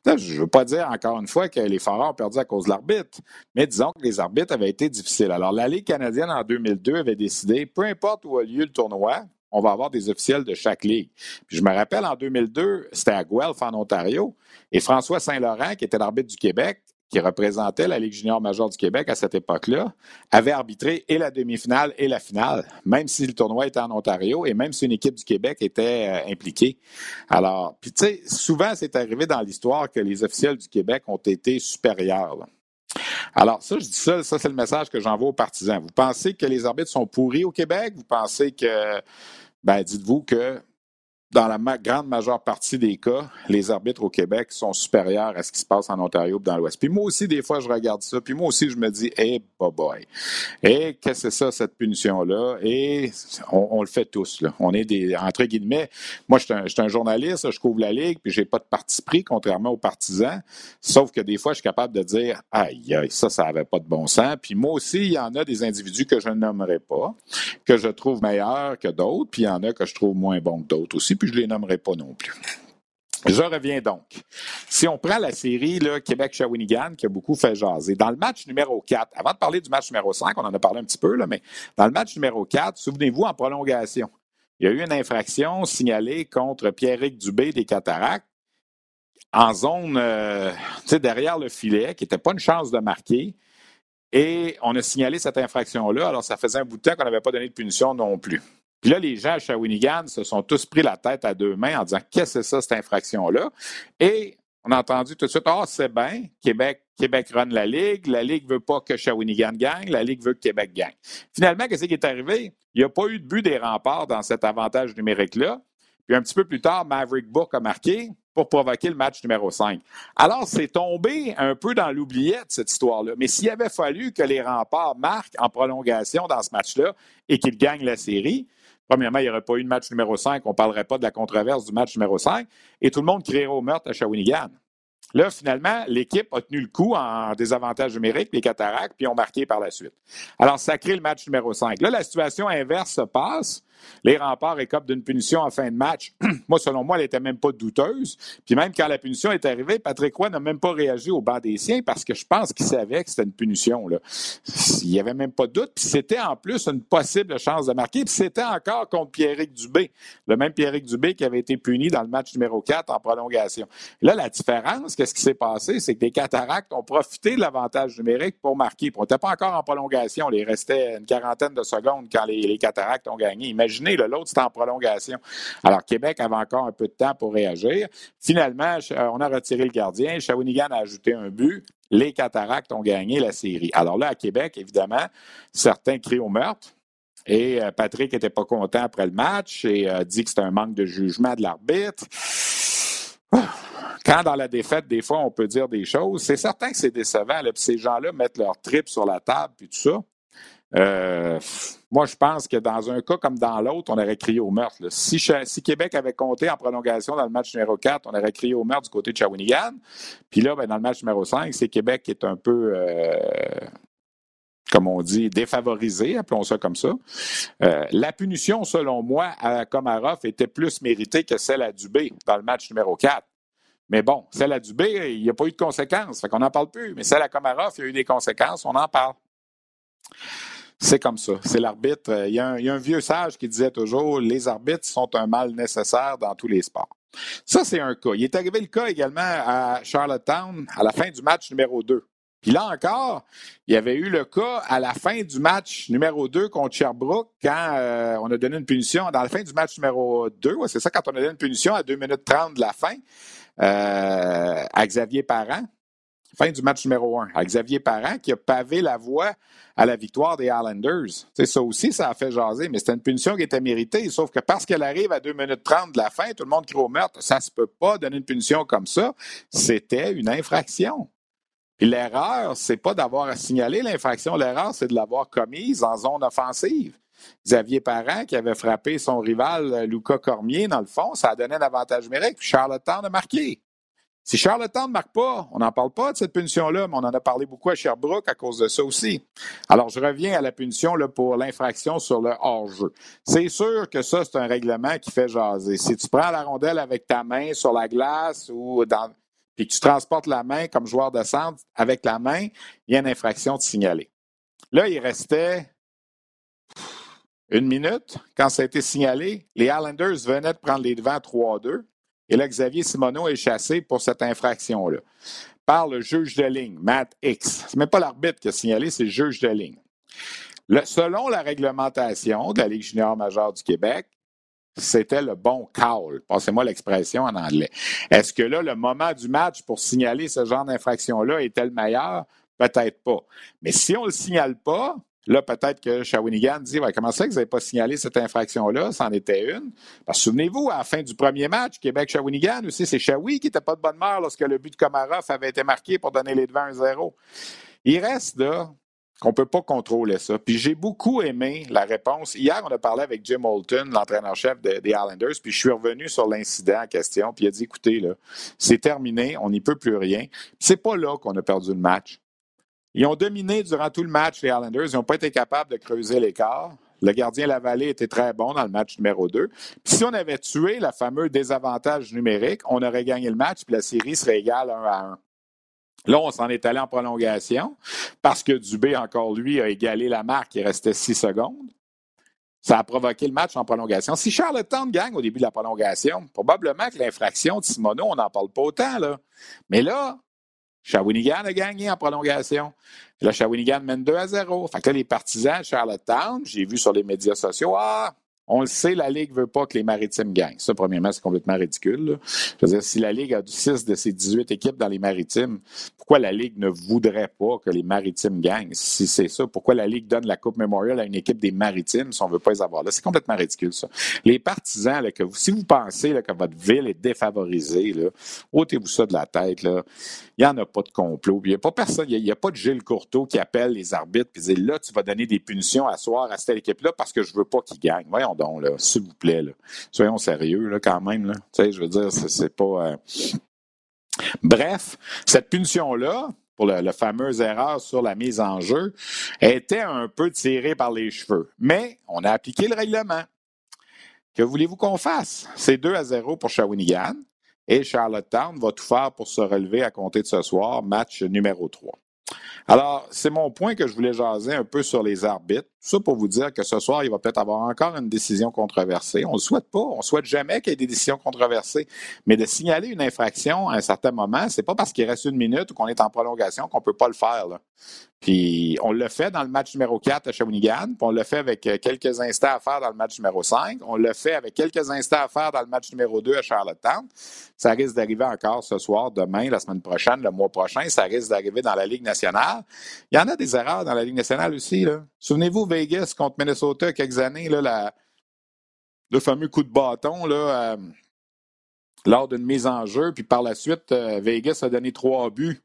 je ne veux pas dire encore une fois que les Foreurs ont perdu à cause de l'arbitre, mais disons que les arbitres avaient été difficiles. Alors, la Ligue canadienne en 2002 avait décidé, peu importe où a lieu le tournoi, on va avoir des officiels de chaque ligue. Puis je me rappelle, en 2002, c'était à Guelph, en Ontario, et François Saint-Laurent, qui était l'arbitre du Québec, qui représentait la Ligue junior majeure du Québec à cette époque-là, avait arbitré et la demi-finale et la finale, même si le tournoi était en Ontario et même si une équipe du Québec était euh, impliquée. Alors, puis tu sais, souvent c'est arrivé dans l'histoire que les officiels du Québec ont été supérieurs. Alors, ça, je dis ça, ça c'est le message que j'envoie aux partisans. Vous pensez que les arbitres sont pourris au Québec? Vous pensez que ben, dites-vous que dans la grande majeure partie des cas, les arbitres au Québec sont supérieurs à ce qui se passe en Ontario et dans l'Ouest. Puis moi aussi, des fois, je regarde ça, puis moi aussi, je me dis, hey, boy, et qu'est-ce que c'est ça, cette punition-là? Et on, le fait tous, là. On est des, entre guillemets, moi, je suis un, journaliste, je couvre la Ligue, puis j'ai pas de parti pris, contrairement aux partisans, sauf que des fois, je suis capable de dire, aïe, aïe, ça, ça avait pas de bon sens. Puis moi aussi, il y en a des individus que je nommerai pas, que je trouve meilleurs que d'autres, puis il y en a que je trouve moins bons que d'autres aussi puis je ne les nommerai pas non plus. Je reviens donc. Si on prend la série Québec-Shawinigan, qui a beaucoup fait jaser, dans le match numéro 4, avant de parler du match numéro 5, on en a parlé un petit peu, mais dans le match numéro 4, souvenez-vous, en prolongation, il y a eu une infraction signalée contre Pierrick Dubé des Cataractes en zone euh, derrière le filet, qui n'était pas une chance de marquer. Et on a signalé cette infraction-là. Alors, ça faisait un bout de temps qu'on n'avait pas donné de punition non plus. Puis là, les gens à Shawinigan se sont tous pris la tête à deux mains en disant Qu'est-ce que c'est ça, cette infraction-là? Et on a entendu tout de suite Ah, oh, c'est bien, Québec, Québec run la Ligue, la Ligue veut pas que Shawinigan gagne, la Ligue veut que Québec gagne. Finalement, qu'est-ce qui est arrivé? Il n'y a pas eu de but des remparts dans cet avantage numérique-là. Puis un petit peu plus tard, Maverick Book a marqué pour provoquer le match numéro 5. Alors, c'est tombé un peu dans l'oubliette, cette histoire-là. Mais s'il avait fallu que les remparts marquent en prolongation dans ce match-là et qu'ils gagnent la série, Premièrement, il n'y aurait pas eu de match numéro 5, on ne parlerait pas de la controverse du match numéro 5, et tout le monde crierait au meurtre à Shawinigan. Là, finalement, l'équipe a tenu le coup en désavantage numérique, les cataractes, puis ont marqué par la suite. Alors, ça crée le match numéro 5. Là, la situation inverse se passe. Les remparts écopent d'une punition en fin de match. [clears throat] moi, selon moi, elle n'était même pas douteuse. Puis même quand la punition est arrivée, Patrick Roy n'a même pas réagi au banc des siens parce que je pense qu'il savait que c'était une punition. Il n'y avait même pas de doute. Puis c'était en plus une possible chance de marquer. Puis c'était encore contre Pierrick Dubé. Le même Pierrick Dubé qui avait été puni dans le match numéro 4 en prolongation. Là, la différence, qu'est-ce qui s'est passé? C'est que les cataractes ont profité de l'avantage numérique pour marquer. on n'était pas encore en prolongation. Il restait une quarantaine de secondes quand les, cataractes ont gagné. Imaginez, l'autre, c'était en prolongation. Alors, Québec avait encore un peu de temps pour réagir. Finalement, euh, on a retiré le gardien. Shawinigan a ajouté un but. Les cataractes ont gagné la série. Alors là, à Québec, évidemment, certains crient au meurtre. Et euh, Patrick n'était pas content après le match et a dit que c'était un manque de jugement de l'arbitre. Quand dans la défaite, des fois, on peut dire des choses, c'est certain que c'est décevant. Là, ces gens-là mettent leur trip sur la table et tout ça. Euh, moi, je pense que dans un cas comme dans l'autre, on aurait crié au meurtre. Si, Québec avait compté en prolongation dans le match numéro 4, on aurait crié au meurtre du côté de Shawinigan. Puis là, ben, dans le match numéro 5, c'est Québec qui est un peu, euh, comme on dit, défavorisé, appelons ça comme ça. Euh, la punition, selon moi, à Komarov était plus méritée que celle à Dubé dans le match numéro 4. Mais bon, celle à Dubé, il n'y a pas eu de conséquences. Fait qu'on n'en parle plus. Mais celle à Komarov, il y a eu des conséquences. On en parle. C'est comme ça. C'est l'arbitre. Il y, a un, vieux sage qui disait toujours les arbitres sont un mal nécessaire dans tous les sports. Ça, c'est un cas. Il est arrivé le cas également à Charlottetown à la fin du match numéro 2. Puis là encore, il y avait eu le cas à la fin du match numéro 2 contre Sherbrooke quand euh, on a donné une punition. Dans la fin du match numéro 2, c'est ça, quand on a donné une punition à 2 minutes 30 de la fin euh, à Xavier Parent. Fin du match numéro 1, à Xavier Parent qui a pavé la voie à la victoire des Islanders. C'est ça aussi, ça a fait jaser, mais c'était une punition qui était méritée. Sauf que parce qu'elle arrive à 2 minutes 30 de la fin, tout le monde crie au meurtre. Ça se peut pas donner une punition comme ça. C'était une infraction. L'erreur, c'est pas d'avoir à signaler l'infraction. L'erreur, c'est de l'avoir commise en zone offensive. Xavier Parent, qui avait frappé son rival Lucas Cormier, dans le fond, ça a donné un avantage numérique. Puis Charlottetown a marqué. Si Charlottetown ne marque pas, on n'en parle pas de cette punition-là, mais on en a parlé beaucoup à Sherbrooke à cause de ça aussi. Alors, je reviens à la punition pour l'infraction sur le hors-jeu. C'est sûr que ça, c'est un règlement qui fait jaser. Si tu prends la rondelle avec ta main sur la glace ou dans puis que tu transportes la main comme joueur de centre avec la main, il y a une infraction de signaler. Là, il restait une minute quand ça a été signalé. Les Islanders venaient de prendre les devants 3-2. Et là, Xavier Simoneau est chassé pour cette infraction-là par le juge de ligne, Matt X. Ce n'est même pas l'arbitre qui a signalé, c'est le juge de ligne. selon la réglementation de la Ligue junior majeure du Québec, c'était le bon call. Passez-moi l'expression en anglais. Est-ce que là, le moment du match pour signaler ce genre d'infraction-là était le meilleur? Peut-être pas. Mais si on ne le signale pas, Là, peut-être que Shawinigan dit Comment ça que vous n'avez pas signalé cette infraction-là? C'en était une. Souvenez-vous, à la fin du premier match, Québec-Shawinigan aussi, c'est Shawi qui n'était pas de bonne mort lorsque le but de Komarov avait été marqué pour donner les devants 1-0. Il reste là qu'on ne peut pas contrôler ça. Puis j'ai beaucoup aimé la réponse. Hier, on a parlé avec Jim Holton, l'entraîneur-chef des Islanders, puis je suis revenu sur l'incident en question, puis il a dit écoutez, c'est terminé, on n'y peut plus rien. C'est pas là qu'on a perdu le match. Ils ont dominé durant tout le match, les Islanders. Ils n'ont pas été capables de creuser l'écart. Le gardien Lavallée était très bon dans le match numéro 2. Puis si on avait tué le fameux désavantage numérique, on aurait gagné le match, puis la série serait égale 1 à 1. Là, on s'en est allé en prolongation parce que Dubé, encore lui, a égalé la marque. Il restait 6 secondes. Ça a provoqué le match en prolongation. Si Charlottetown gagne au début de la prolongation, probablement que l'infraction de Simoneau, on n'en parle pas autant. Là. Mais là, Shawinigan a gagné en prolongation. Là, Shawinigan mène 2 à 0. Fait que là, les partisans de Charlottetown, j'ai vu sur les médias sociaux, ah, on le sait, la Ligue ne veut pas que les Maritimes gagnent. Ça, premièrement, c'est complètement ridicule. Je veux dire, si la Ligue a 6 de ses 18 équipes dans les Maritimes, pourquoi la Ligue ne voudrait pas que les Maritimes gagnent? Si c'est ça, pourquoi la Ligue donne la Coupe Memorial à une équipe des Maritimes si on ne veut pas les avoir là? C'est complètement ridicule, ça. Les partisans, si vous pensez que votre ville est défavorisée, ôtez-vous ça de la tête. Il n'y en a pas de complot. Il n'y a pas personne, il n'y a, pas de Gilles Courteau qui appelle les arbitres et dit là, tu vas donner des punitions à soir à cette équipe-là parce que je veux pas qu'ils gagnent. S'il vous plaît. Soyons sérieux, là, quand même. Je veux dire, c'est pas. Euh, Bref, cette punition-là, pour le, fameux erreur sur la mise en jeu, était un peu tirée par les cheveux. Mais on a appliqué le règlement. Que voulez-vous qu'on fasse? C'est 2 à 0 pour Shawinigan. Et Charlottetown va tout faire pour se relever à compter de ce soir, match numéro 3. Alors, c'est mon point que je voulais jaser un peu sur les arbitres. Ça pour vous dire que ce soir, il va peut-être avoir encore une décision controversée. On ne le souhaite pas. On ne souhaite jamais qu'il y ait des décisions controversées. Mais de signaler une infraction à un certain moment, c'est pas parce qu'il reste une minute ou qu'on est en prolongation qu'on ne peut pas le faire. Puis on l'a fait dans le match numéro 4 à Shawinigan, puis on l'a fait avec euh, quelques instants à faire dans le match numéro 5, on l'a fait avec quelques instants à faire dans le match numéro 2 à Charlottetown. Ça risque d'arriver encore ce soir, demain, la semaine prochaine, le mois prochain, ça risque d'arriver dans la Ligue nationale. Il y en a des erreurs dans la Ligue nationale aussi. Souvenez-vous, Vegas contre Minnesota, il y a quelques années, là, le fameux coup de bâton là, euh, lors d'une mise en jeu, puis par la suite, euh, Vegas a donné trois buts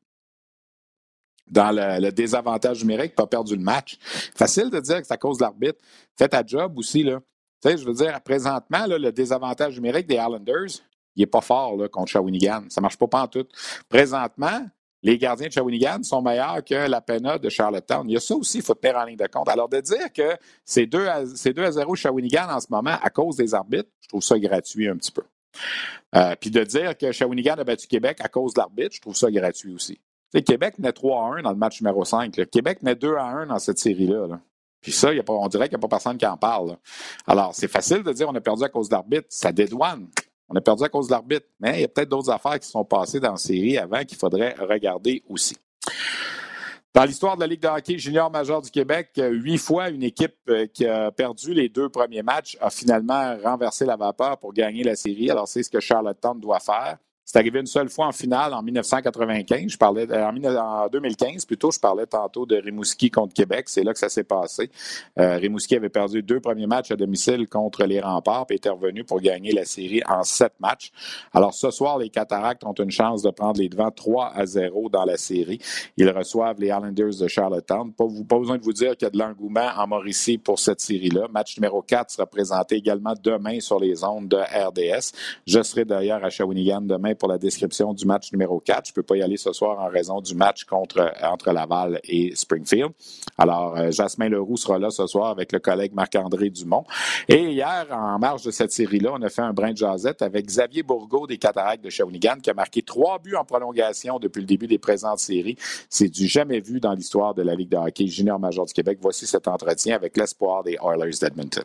dans le, désavantage numérique, pas perdu le match. Facile de dire que c'est à cause de l'arbitre. Faites ta job aussi, là. Tu sais, je veux dire, présentement, le désavantage numérique des Islanders, il n'est pas fort là, contre Shawinigan. Ça ne marche pas, pas en tout. Présentement, les gardiens de Shawinigan sont meilleurs que la PENA de Charlottetown. Il y a ça aussi, il faut tenir en ligne de compte. Alors, de dire que c'est 2 à, 2 à 0 Shawinigan en ce moment à cause des arbitres, je trouve ça gratuit un petit peu. Euh, puis de dire que Shawinigan a battu Québec à cause de l'arbitre, je trouve ça gratuit aussi. Québec naît 3 à 1 dans le match numéro 5. Québec naît 2 à 1 dans cette série-là. Puis ça, on dirait qu'il n'y a pas personne qui en parle. Alors, c'est facile de dire on a perdu à cause d'arbitre. Ça dédouane. On a perdu à cause de l'arbitre. Mais il y a peut-être d'autres affaires qui sont passées dans la série avant qu'il faudrait regarder aussi. Dans l'histoire de la Ligue de hockey junior majeur du Québec, huit fois, une équipe euh, qui a perdu les deux premiers matchs a finalement renversé la vapeur pour gagner la série. Alors, c'est ce que Charlottetown doit faire. C'est arrivé une seule fois en finale en 1995. Je parlais en, 2015 plutôt. Je parlais tantôt de Rimouski contre Québec. C'est là que ça s'est passé. Euh, Rimouski avait perdu deux premiers matchs à domicile contre les Remparts et était revenu pour gagner la série en sept matchs. Alors ce soir, les Cataractes ont une chance de prendre les devants 3 à 0 dans la série. Ils reçoivent les Islanders de Charlottetown. Pas, pas besoin de vous dire qu'il y a de l'engouement en Mauricie pour cette série-là. Match numéro 4 sera présenté également demain sur les ondes de RDS. Je serai d'ailleurs à Shawinigan demain pour la description du match numéro 4. Je ne peux pas y aller ce soir en raison du match contre, entre Laval et Springfield. Alors, euh, Jasmin Leroux sera là ce soir avec le collègue Marc-André Dumont. Et hier, en marge de cette série-là, on a fait un brin de jasette avec Xavier Bourgault des Cataractes de Shawinigan qui a marqué trois buts en prolongation depuis le début des présentes séries. C'est du jamais vu dans l'histoire de la Ligue de hockey junior major du Québec. Voici cet entretien avec l'espoir des Oilers d'Edmonton.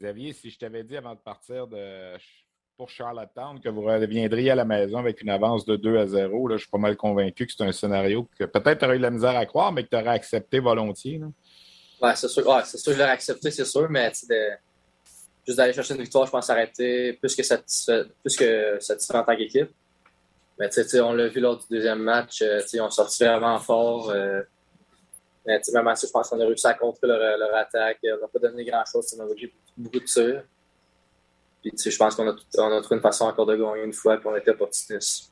Xavier, si je t'avais dit avant de partir de, pour Charlottetown que vous reviendriez à la maison avec une avance de 2 à 0, là, je suis pas mal convaincu que c'est un scénario que peut-être tu aurais eu de la misère à croire, mais que tu aurais accepté volontiers. Oui, c'est sûr. C'est sûr que je l'aurais accepté, c'est sûr, mais de, juste d'aller chercher une victoire, je pense arrêter plus que satisfait, plus que en tant qu'équipe. Mais on l'a vu lors du deuxième match, euh, ils ont sorti vraiment fort. Euh, mais même à ça, je pense qu'on a réussi à contrer leur, attaque. On n'a pas donné grand-chose. On a eu beaucoup de tirs. Puis, je pense qu'on a, a trouvé une façon encore de gagner une fois, puis on était opportuniste.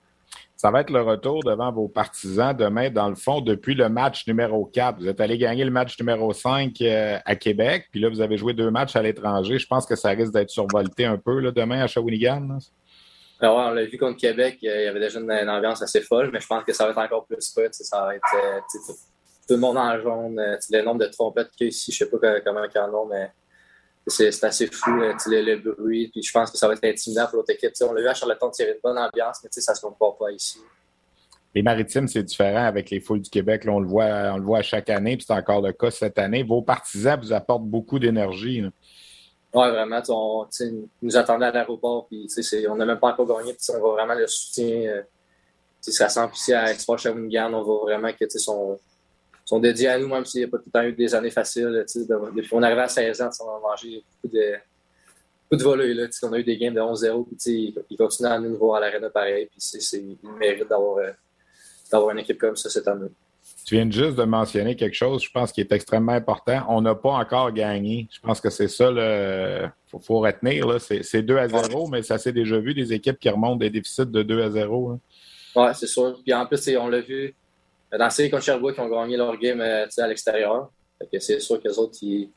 Ça va être le retour devant vos partisans demain, dans le fond, depuis le match numéro 4. Vous êtes allé gagner le match numéro 5 euh, à Québec, puis là, vous avez joué deux matchs à l'étranger. Je pense que ça risque d'être survolté un peu là, demain à Shawinigan. Alors, ouais, on l'a vu contre Québec, il y avait déjà une, ambiance assez folle, mais je pense que ça va être encore plus fun. Ça va être euh, tout le monde en jaune. Euh, le nombre de trompettes qu'il y a ici, je ne sais pas comment il y en a, mais c'est assez fou, le, le, bruit. Puis je pense que ça va être intimidant pour l'autre équipe. on l'a vu à Charlottetown tirer une bonne ambiance, mais ça ne se compare pas ici. Les maritimes, c'est différent avec les foules du Québec. on, le voit, on le voit à chaque année, puis c'est encore le cas cette année. Vos partisans vous apportent beaucoup d'énergie. Oui, vraiment. On nous attendait à l'aéroport, puis on n'a même pas encore gagné. On voit vraiment le soutien. Euh, ça sent ici à Export Shawinigan. On voit vraiment que son, sont dédiés à nous, même s'il n'y a pas tout le temps eu des années faciles. depuis qu'on arrivait à 16 ans, on a mangé beaucoup de, beaucoup de volets. Là, on a eu des games de 11-0, puis ils continuent à nous voir à l'arena pareil. Puis c'est, ils méritent d'avoir, euh, d'avoir une équipe comme ça cette année. Tu viens juste de mentionner quelque chose, je pense, qui est extrêmement important. On n'a pas encore gagné. Je pense que c'est ça, il faut, retenir. Là. C'est, 2 à 0, mais ça s'est déjà vu des équipes qui remontent des déficits de 2 à 0. Oui, c'est sûr. Puis en plus, on l'a vu dans la série contre Sherbrooke, ils ont gagné leur game euh, à l'extérieur. C'est sûr que les autres, ils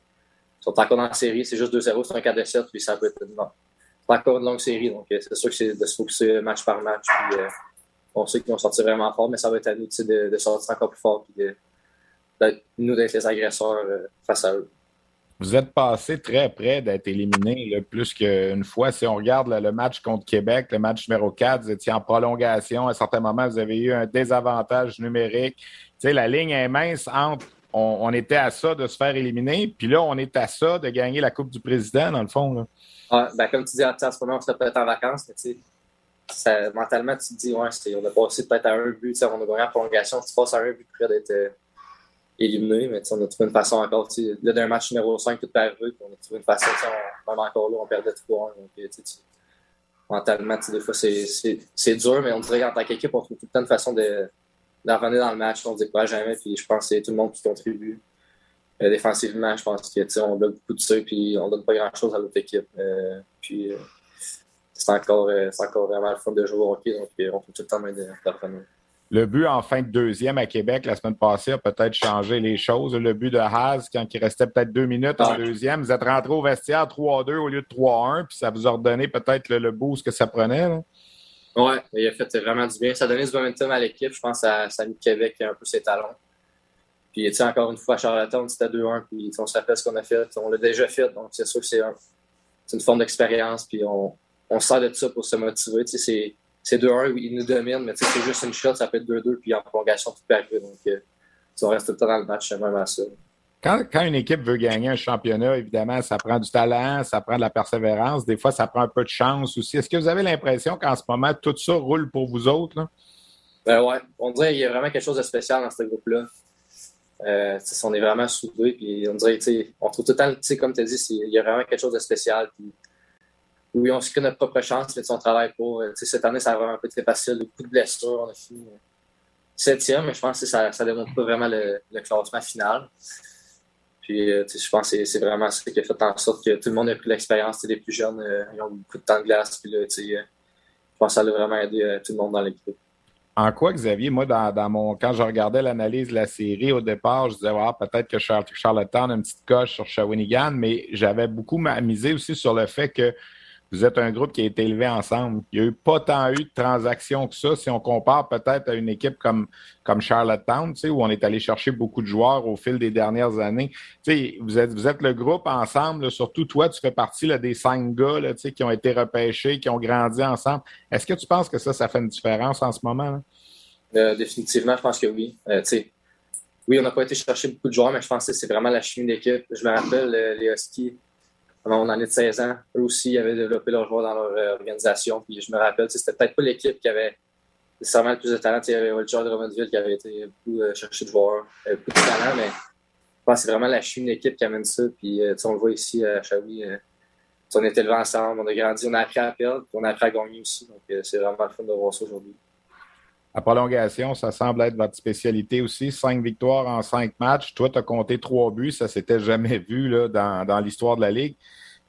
sont encore dans la série. C'est juste 2-0, c'est un 4 7 puis ça peut être. C'est encore une longue série, donc euh, c'est sûr que c'est de se focuser match par match. Puis, euh, on sait qu'ils vont sortir vraiment fort, mais ça va être à nous de, de, sortir encore plus fort, puis de, nous d'être les agresseurs face à eux. Vous êtes passé très près d'être éliminé plus qu'une fois. Si on regarde le match contre Québec, le match numéro 4, vous étiez en prolongation. À certains moments, vous avez eu un désavantage numérique. La ligne est mince entre on, était à ça de se faire éliminer, puis là, on est à ça de gagner la Coupe du Président, dans le fond. Ben, comme tu dis, à ce moment, on serait peut-être en vacances, mais sais, mentalement, tu te dis, on a passé peut-être à un but, on a gagné en prolongation, tu passes à un but près d'être euh, éliminé, mais on a trouvé une façon encore. Là, d'un match numéro 5, tout par rue, on a trouvé une façon, on, même encore là, on perdait 3 Donc, tu, mentalement, des fois, c'est dur, mais on dirait qu'en tant qu'équipe, on trouve tout le temps une façon de, dans le match. On ne dit pas jamais, puis je pense que c'est tout le monde qui contribue. Euh, défensivement, je pense qu'on donne beaucoup de ça, puis on donne pas grand-chose à l'autre équipe. Euh, puis, euh, c'est encore, encore vraiment le fun de jouer au hockey, donc on trouve tout le temps de, de revenir. Le but en fin de deuxième à Québec la semaine passée a peut-être changé les choses. Le but de Haas, quand il restait peut-être deux minutes en deuxième, vous êtes rentré au vestiaire 3-2 au lieu de 3-1, puis ça vous a redonné peut-être le, boost que ça prenait. Oui, il a fait vraiment du bien. Ça a donné du momentum à l'équipe. Je pense que ça, ça a mis Québec un peu ses talons. Puis, encore une fois, à Charlottetown, c'était 2-1. Puis, on se rappelle ce qu'on a fait. On l'a déjà fait. Donc, c'est sûr que c'est une forme d'expérience. Puis, on, on sert de ça pour se motiver. C'est c'est 2-1, ils nous dominent, mais c'est juste une shot, ça peut être 2-2, puis en prolongation, tout peut arriver. Donc, euh, on reste tout le temps dans le match, même à ça. Quand, quand, une équipe veut gagner un championnat, évidemment, ça prend du talent, ça prend de la persévérance. Des fois, ça prend un peu de chance aussi. Est-ce que vous avez l'impression qu'en ce moment, tout ça roule pour vous autres? Là? Ben ouais, on dirait qu'il y a vraiment quelque chose de spécial dans ce groupe-là. Euh, on est vraiment soudés, puis on dirait, on trouve tout le temps, comme tu as dit, il y a vraiment quelque chose de spécial. Puis oui, on se crée notre propre chance, fait son travail pour. Euh, cette année, ça a vraiment été très facile. Beaucoup de blessures. On a fini euh, septième, mais je pense que ça ne démontre pas vraiment le, classement final. Puis, euh, je pense que c'est vraiment ça qui a fait en sorte que tout le monde a pris l'expérience. Les plus jeunes, ils ont beaucoup de temps de glace. Puis là, je pense que ça a vraiment aidé tout le monde dans l'équipe. En quoi, Xavier, moi, dans, mon quand je regardais l'analyse de la série au départ, je disais ouais, peut-être que Charlottetown a une petite coche sur Shawinigan, mais j'avais beaucoup misé aussi sur le fait que vous êtes un groupe qui a été élevé ensemble. Il n'y a eu pas tant eu de transactions que ça si on compare peut-être à une équipe comme, comme Charlottetown, où on est allé chercher beaucoup de joueurs au fil des dernières années. vous êtes, vous êtes le groupe ensemble, surtout toi, tu fais partie des cinq gars qui ont été repêchés, qui ont grandi ensemble. Est-ce que tu penses que ça, ça fait une différence en ce moment? Euh, définitivement, je pense que oui. Euh, oui, on n'a pas été chercher beaucoup de joueurs, mais je pense que c'est vraiment la chimie d'équipe. Je me rappelle les Huskies, mon année de 16 ans, eux aussi avaient développé leurs joueurs dans leur organisation. Puis je me rappelle, c'était peut-être pas l'équipe qui avait nécessairement le plus de talent. Il y avait Walter de Romanville qui avait été beaucoup chercher de joueurs, beaucoup de talent, mais je pense que c'est vraiment la chimie d'équipe qui amène ça. Puis on le voit ici à Chaoui on est élevés ensemble, on a grandi, on a appris à perdre, on a appris à gagner aussi. Donc, euh, c'est vraiment le fun de voir ça aujourd'hui. La prolongation, ça semble être votre spécialité aussi. Cinq victoires en cinq matchs. Toi, tu as compté trois buts. Ça s'était jamais vu là, dans, l'histoire de la Ligue.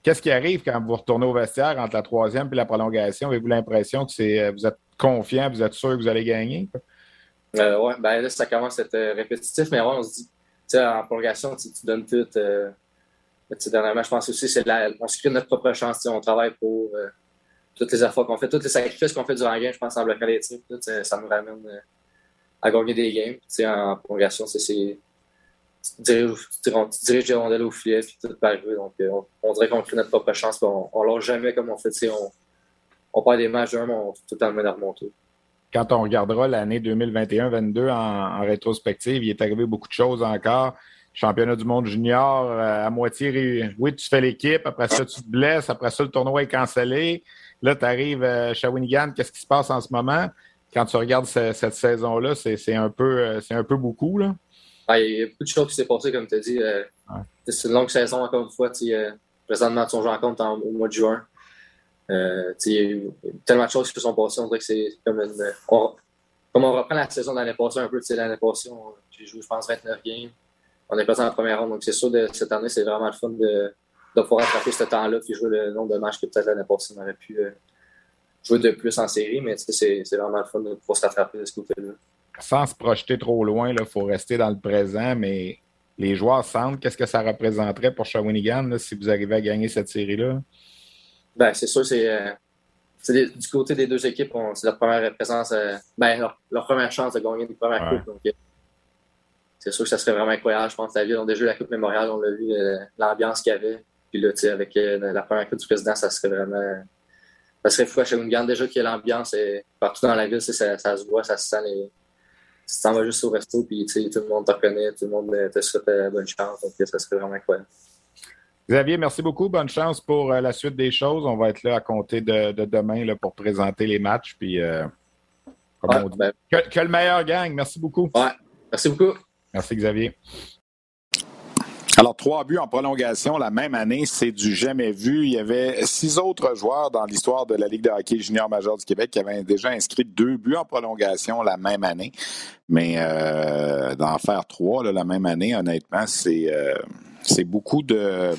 Qu'est-ce qui arrive quand vous retournez au vestiaire entre la troisième et la prolongation? Avez-vous l'impression que c'est, euh, vous êtes confiant, vous êtes sûr que vous allez gagner? Euh, oui, ben là, ça commence à être euh, répétitif, mais ouais, on se dit, en prolongation, tu, donnes tout dernièrement, je pense aussi c'est on se crée notre propre chance. On travaille pour euh, toutes les efforts qu'on fait, tous les sacrifices qu'on fait durant la game, je pense, en bloquant les tirs. ça nous ramène euh, à gagner des games. en prolongation, c'est tu diriges, les rondelles au filet, puis tout peut arriver. Donc, euh, on, dirait qu'on crée notre propre chance, on, on lâche jamais comme on fait. On, on perd des matchs d'un, mais on tout le temps remonter. Quand on regardera l'année 2021-22 en, en, rétrospective, il est arrivé beaucoup de choses encore championnat du monde junior euh, à moitié. Oui, tu fais l'équipe, après ça, tu te blesses, après ça, le tournoi est cancellé. Là, tu arrives à euh, Shawinigan, qu'est-ce qui se passe en ce moment? Quand tu regardes cette, saison-là, c'est un, peu, euh, un peu beaucoup. Là. il y a beaucoup de choses qui s'est passées, comme tu as dit. C'est une longue saison, encore une fois. présentement, tu joues en compte au mois de juin. il y a eu tellement de choses qui se sont passées. On dirait que c'est comme une. comme on reprend la saison de l'année passée un peu. L'année passée, j'ai joué, je pense, 29 games on est passé en première ronde. Donc, c'est sûr, de, cette année, c'est vraiment le fun de, de pouvoir attraper ce temps-là puis jouer le nombre de matchs que peut-être l'année passée, on aurait pu euh, jouer de plus en série. Mais c'est, vraiment le fun de pouvoir se rattraper de ce côté-là. Sans se projeter trop loin, il faut rester dans le présent, mais les joueurs sentent qu'est-ce que ça représenterait pour Shawinigan si vous arrivez à gagner cette série-là? Ben, c'est sûr, c'est. Euh, du côté des deux équipes, c'est leur première présence, euh, ben, leur, première chance de gagner une première coupe. Donc, c'est sûr que ça serait vraiment incroyable. Je pense la ville, on a déjà eu la Coupe Mémoriale, on l'a vu, l'ambiance qu'il y avait. Puis là, tu sais, avec euh, la première Coupe du Président, ça serait vraiment. Ça serait fou à Shawinigan. Déjà qu'il y a l'ambiance partout dans la ville, ça, ça, se voit, ça se sent. Les... Tu t'en vas juste au resto, puis tu sais, tout le monde te reconnaît, tout le monde te souhaite bonne chance. Donc, ça serait vraiment incroyable. Xavier, merci beaucoup. Bonne chance pour euh, la suite des choses. On va être là à compter de, demain là, pour présenter les matchs. Puis, on dit, ben que, que, le meilleur gang. Merci beaucoup. Ouais, merci beaucoup. Merci, Xavier. Alors, trois buts en prolongation la même année, c'est du jamais vu. Il y avait six autres joueurs dans l'histoire de la Ligue de hockey junior majeur du Québec qui avaient déjà inscrit deux buts en prolongation la même année. Mais euh, d'en faire trois la même année, honnêtement, c'est euh, c'est beaucoup de...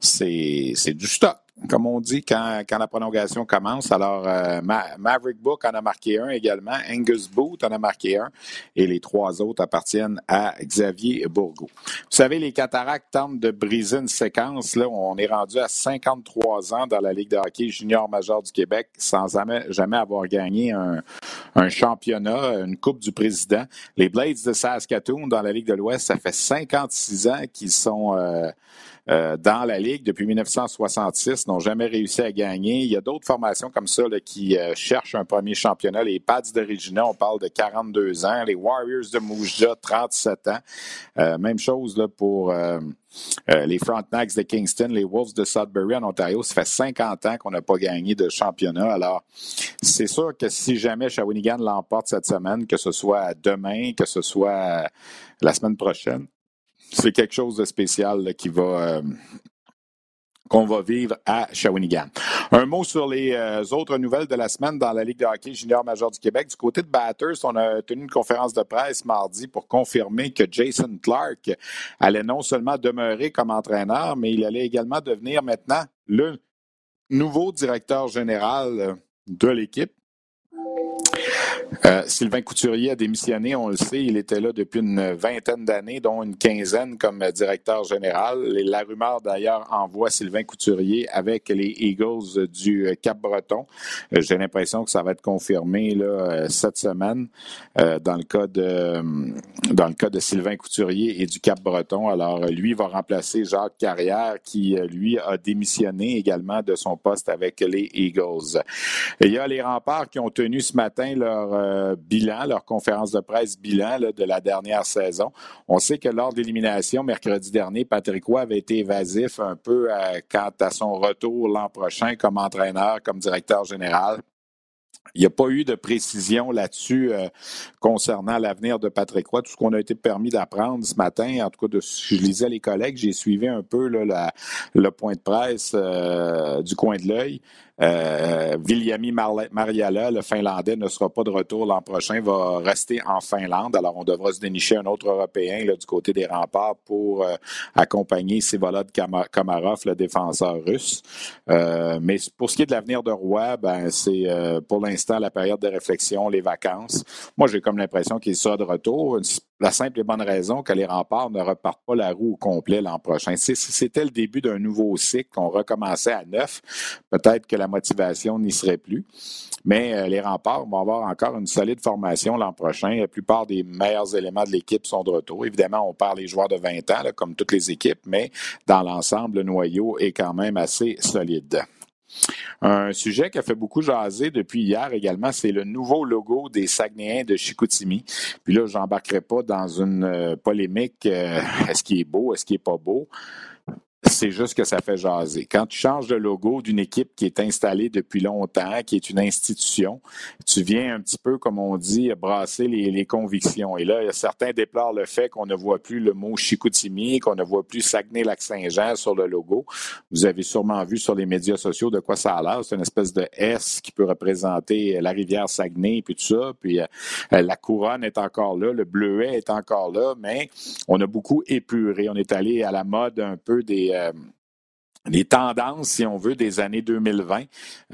C'est du stock comme on dit, quand, quand la prolongation commence. Alors, euh, Maverick Book en a marqué un également, Angus Booth en a marqué un, et les trois autres appartiennent à Xavier Bourgault. Vous savez, les Cataractes tentent de briser une séquence. Là, on est rendu à 53 ans dans la Ligue de hockey junior majeur du Québec sans jamais, jamais avoir gagné un, un championnat, une Coupe du Président. Les Blades de Saskatoon dans la Ligue de l'Ouest, ça fait 56 ans qu'ils sont... Euh, euh, dans la Ligue depuis 1966, n'ont jamais réussi à gagner. Il y a d'autres formations comme ça qui euh, cherchent un premier championnat. Les Pats de Regina, on parle de 42 ans. Les Warriors de Mouja, 37 ans. Euh, même chose là, pour les Frontenacs de Kingston, les Wolves de Sudbury en Ontario. Ça fait 50 ans qu'on n'a pas gagné de championnat. Alors, c'est sûr que si jamais Shawinigan l'emporte cette semaine, que ce soit demain, que ce soit la semaine prochaine, c'est quelque chose de spécial qui va euh, qu'on va vivre à Shawinigan. Un mot sur les euh, autres nouvelles de la semaine dans la Ligue de hockey junior majeur du Québec. Du côté de Batters, on a tenu une conférence de presse mardi pour confirmer que Jason Clark allait non seulement demeurer comme entraîneur, mais il allait également devenir maintenant le nouveau directeur général de l'équipe. Euh, Sylvain Couturier a démissionné, on le sait, il était là depuis une vingtaine d'années, dont une quinzaine comme directeur général. La rumeur d'ailleurs envoie Sylvain Couturier avec les Eagles du Cap-Breton. Euh, j'ai l'impression que ça va être confirmé euh, cette semaine dans le cas de dans le cas de Sylvain Couturier et du Cap-Breton. Alors lui va remplacer Jacques Carrière qui lui a démissionné également de son poste avec les Eagles. il y a les remparts qui ont tenu ce matin leur leur bilan, leur conférence de presse bilan de la dernière saison. On sait que lors de l'élimination mercredi dernier, Patrick Roy avait été évasif un peu quant à son retour l'an prochain comme entraîneur, comme directeur général. Il n'y a pas eu de précision là-dessus euh, concernant l'avenir de Patrick Roy. Tout ce qu'on a été permis d'apprendre ce matin, en tout cas, de, je lisais les collègues, j'ai suivi un peu le point de presse euh, du coin de l'œil. Euh, Viljami Mariala, le Finlandais, ne sera pas de retour l'an prochain, va rester en Finlande. Alors, on devra se dénicher un autre Européen là, du côté des remparts pour euh, accompagner Sivolod Komarov, le défenseur russe. Euh, mais pour ce qui est de l'avenir de Roy, ben, c'est euh, pour l'instant la période de réflexion, les vacances. Moi, j'ai comme l'impression qu'il sera de retour. La simple et bonne raison que les remparts ne repartent pas la roue au complet l'an prochain. Si c'était le début d'un nouveau cycle, qu'on recommençait à neuf, peut-être que la motivation n'y serait plus. Mais euh, les remparts vont avoir encore une solide formation l'an prochain. La plupart des meilleurs éléments de l'équipe sont de retour. Évidemment, on parle des joueurs de 20 ans, comme toutes les équipes, mais dans l'ensemble, le noyau est quand même assez solide. Un sujet qui a fait beaucoup jaser depuis hier également, c'est le nouveau logo des Saguenayens de Chicoutimi. Puis là, j'embarquerai pas dans une euh, polémique. Euh, [laughs] est-ce qu'il est beau, est-ce qu'il est pas beau? C'est juste que ça fait jaser. Quand tu changes de logo d'une équipe qui est installée depuis longtemps, qui est une institution, tu viens un petit peu, comme on dit, brasser les, convictions. Et là, certains déplorent le fait qu'on ne voit plus le mot Chicoutimi, qu'on ne voit plus Saguenay-Lac-Saint-Jean sur le logo. Vous avez sûrement vu sur les médias sociaux de quoi ça a l'air. C'est une espèce de S qui peut représenter la rivière Saguenay puis tout ça. Puis euh, la couronne est encore là, le bleuet est encore là, mais on a beaucoup épuré. On est allé à la mode un peu des euh, les tendances, si on veut, des années 2020.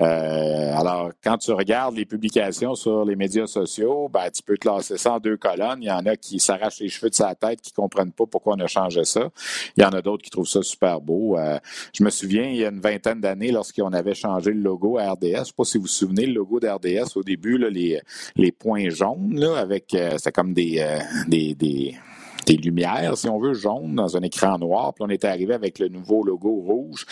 Euh, alors, quand tu regardes les publications sur les médias sociaux, ben, tu peux classer ça en deux colonnes. Il y en a qui s'arrachent les cheveux de sa tête, qui comprennent pas pourquoi on a changé ça. Il y en a d'autres qui trouvent ça super beau. Euh, je me souviens, il y a une vingtaine d'années, lorsqu'on avait changé le logo à RDS, je sais pas si vous vous souvenez, le logo d'RDS, au début, les, les points jaunes, là, avec, c'était comme des, des, des des lumières, si on veut, jaunes dans un écran noir. Puis on était arrivé avec le nouveau logo rouge.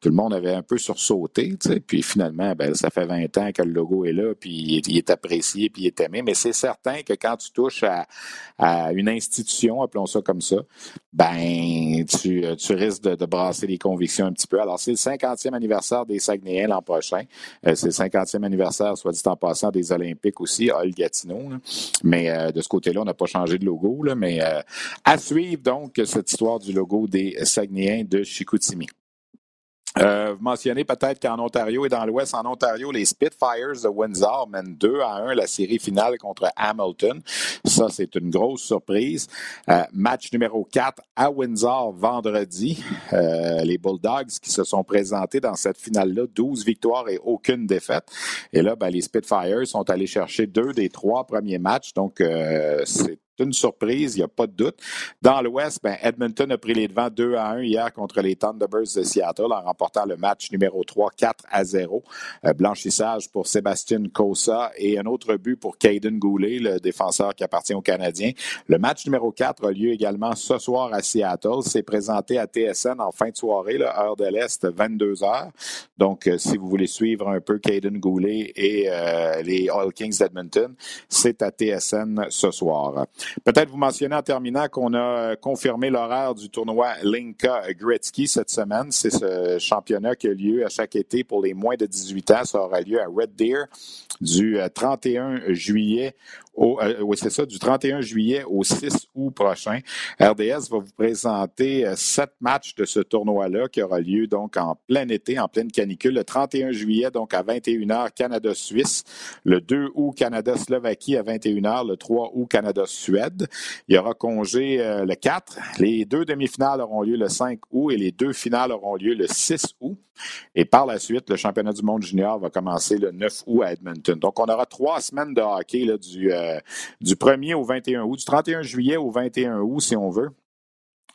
Tout le monde avait un peu sursauté, tu sais. Puis finalement, ben, ça fait 20 ans que le logo est là, puis il est, apprécié, puis il est aimé. Mais c'est certain que quand tu touches à, une institution, appelons ça comme ça, ben tu, tu risques de, brasser les convictions un petit peu. Alors, c'est le 50e anniversaire des Saguenayens l'an prochain. Euh, c'est le 50e anniversaire, soit dit en passant, des Olympiques aussi, à Gatineau. Mais euh, de ce côté-là, on n'a pas changé de logo, là, mais euh, à suivre donc cette histoire du logo des Saguenayens de Chicoutimi. Euh, vous mentionnez peut-être qu'en Ontario et dans l'Ouest, en Ontario, les Spitfires de Windsor mènent 2 à 1 la série finale contre Hamilton. Ça, c'est une grosse surprise. Euh, match numéro 4 à Windsor vendredi. Euh, les Bulldogs qui se sont présentés dans cette finale-là, 12 victoires et aucune défaite. Et là, ben, les Spitfires sont allés chercher deux des trois premiers matchs. Donc, c'est une surprise, il n'y a pas de doute. Dans l'Ouest, ben, Edmonton a pris les devants 2 à 1 hier contre les Thunderbirds de Seattle en remportant le match numéro 3 4 à 0. Euh, blanchissage pour Sébastien Cosa et un autre but pour Caden Goulet, le défenseur qui appartient aux Canadiens. Le match numéro 4 a lieu également ce soir à Seattle. C'est présenté à TSN en fin de soirée, heure de l'Est, 22 h Donc, euh, si vous voulez suivre un peu Caden Goulet et euh, les All Kings d'Edmonton, c'est à TSN ce soir. Peut-être vous mentionnez en terminant qu'on a euh, confirmé l'horaire du tournoi Linka Gretzky cette semaine. C'est ce championnat qui a lieu à chaque été pour les moins de 18 ans. Ça aura lieu à Red Deer du 31 euh, euh, oui, c'est ça, du 31 juillet au 6 août prochain. RDS va vous présenter euh, sept matchs de ce tournoi-là qui aura lieu donc en plein été, en pleine canicule. Le 31 juillet, donc à 21h, Canada-Suisse. Le 2 août, Canada-Slovaquie à 21h. Le 3 août, Canada-Suède. Il y aura congé euh, le 4. Les deux demi-finales auront lieu le 5 août et les deux finales auront lieu le 6 août. Et par la suite, le championnat du monde junior va commencer le 9 août à Edmonton. Donc, on aura trois semaines de hockey là, du, du 1er au 21 août, du 31 juillet au 21 août, si on veut.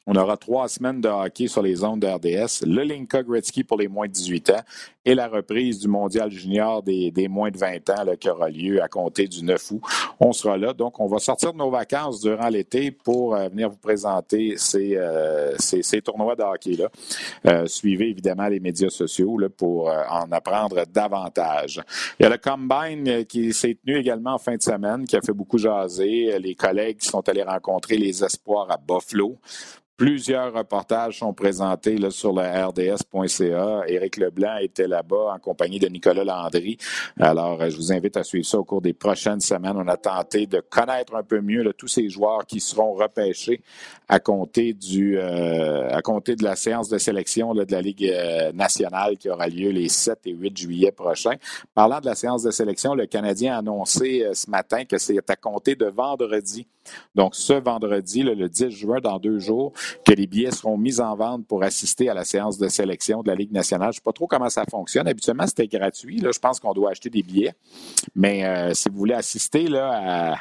On aura trois semaines de hockey sur les ondes de RDS, le Linka Gretzky pour les moins de 18 ans et la reprise du mondial junior des, moins de 20 ans qui aura lieu à compter du 9 août. On sera là. Donc, on va sortir de nos vacances durant l'été pour euh, venir vous présenter ces, euh, ces, tournois de hockey-là. Euh, suivez évidemment les médias sociaux pour en apprendre davantage. Il y a le Combine qui s'est tenu également en fin de semaine, qui a fait beaucoup jaser. Les collègues sont allés rencontrer les espoirs à Buffalo Plusieurs reportages sont présentés sur le rds.ca. Éric Leblanc était là-bas en compagnie de Nicolas Landry. Alors, euh, je vous invite à suivre ça au cours des prochaines semaines. On a tenté de connaître un peu mieux tous ces joueurs qui seront repêchés à compter du euh, à compter de la séance de sélection de la Ligue euh, nationale qui aura lieu les 7 et 8 juillet prochains. Parlant de la séance de sélection, le Canadien a annoncé ce matin que c'est à compter de vendredi. Donc, ce vendredi, le 10 juin, dans deux jours, que les billets seront mis en vente pour assister à la séance de sélection de la Ligue nationale. Je ne sais pas trop comment ça fonctionne. Habituellement, c'était gratuit. Là, je pense qu'on doit acheter des billets. Mais euh, si vous voulez assister là, à,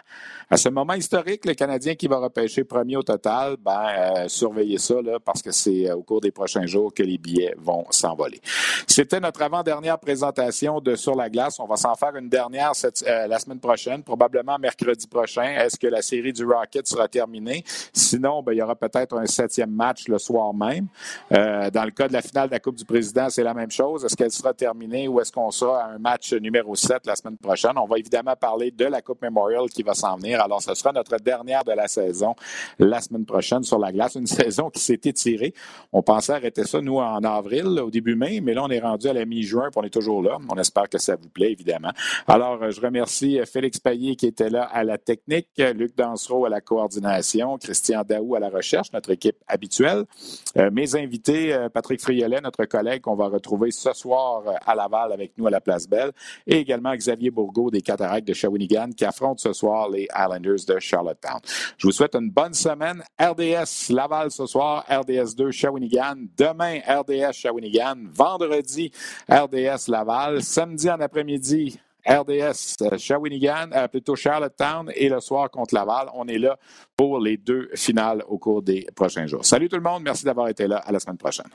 à ce moment historique, le Canadien qui va repêcher premier au total, ben, euh, surveillez ça là, parce que c'est euh, au cours des prochains jours que les billets vont s'envoler. C'était notre avant-dernière présentation de Sur la glace. On va s'en faire une dernière cette, euh, la semaine prochaine, probablement mercredi prochain. Est-ce que la série du Rocket sera terminée? Sinon, ben, il y aura peut-être un septième match le soir même. Dans le cas de la finale de la Coupe du Président, c'est la même chose. Est-ce qu'elle sera terminée ou est-ce qu'on sera à un match numéro 7 la semaine prochaine? On va évidemment parler de la Coupe Memorial qui va s'en venir. Alors, ce sera notre dernière de la saison la semaine prochaine sur la glace. Une [laughs] saison qui s'est étirée. On pensait arrêter ça, nous, en avril, au début mai, mais là, on est rendu à la mi-juin, puis on est toujours là. On espère que ça vous plaît, évidemment. Alors, je remercie Félix Payet qui était là à la technique, Luc Dansereau à la coordination, Christian Daou à la recherche, notre équipe habituelle. Euh, mes invités, euh, Patrick Friolet, notre collègue qu'on va retrouver ce soir euh, à Laval avec nous à la Place Belle, et également Xavier Bourgault des Cataractes de Shawinigan qui affrontent ce soir les Islanders de Charlottetown. Je vous souhaite une bonne semaine. RDS Laval ce soir, RDS 2 Shawinigan. Demain, RDS Shawinigan. Vendredi, RDS Laval. Samedi en après-midi, RDS Shawinigan, euh, plutôt Charlottetown et le soir contre Laval. On est là pour les deux finales au cours des prochains jours. Salut tout le monde, merci d'avoir été là. À la semaine prochaine.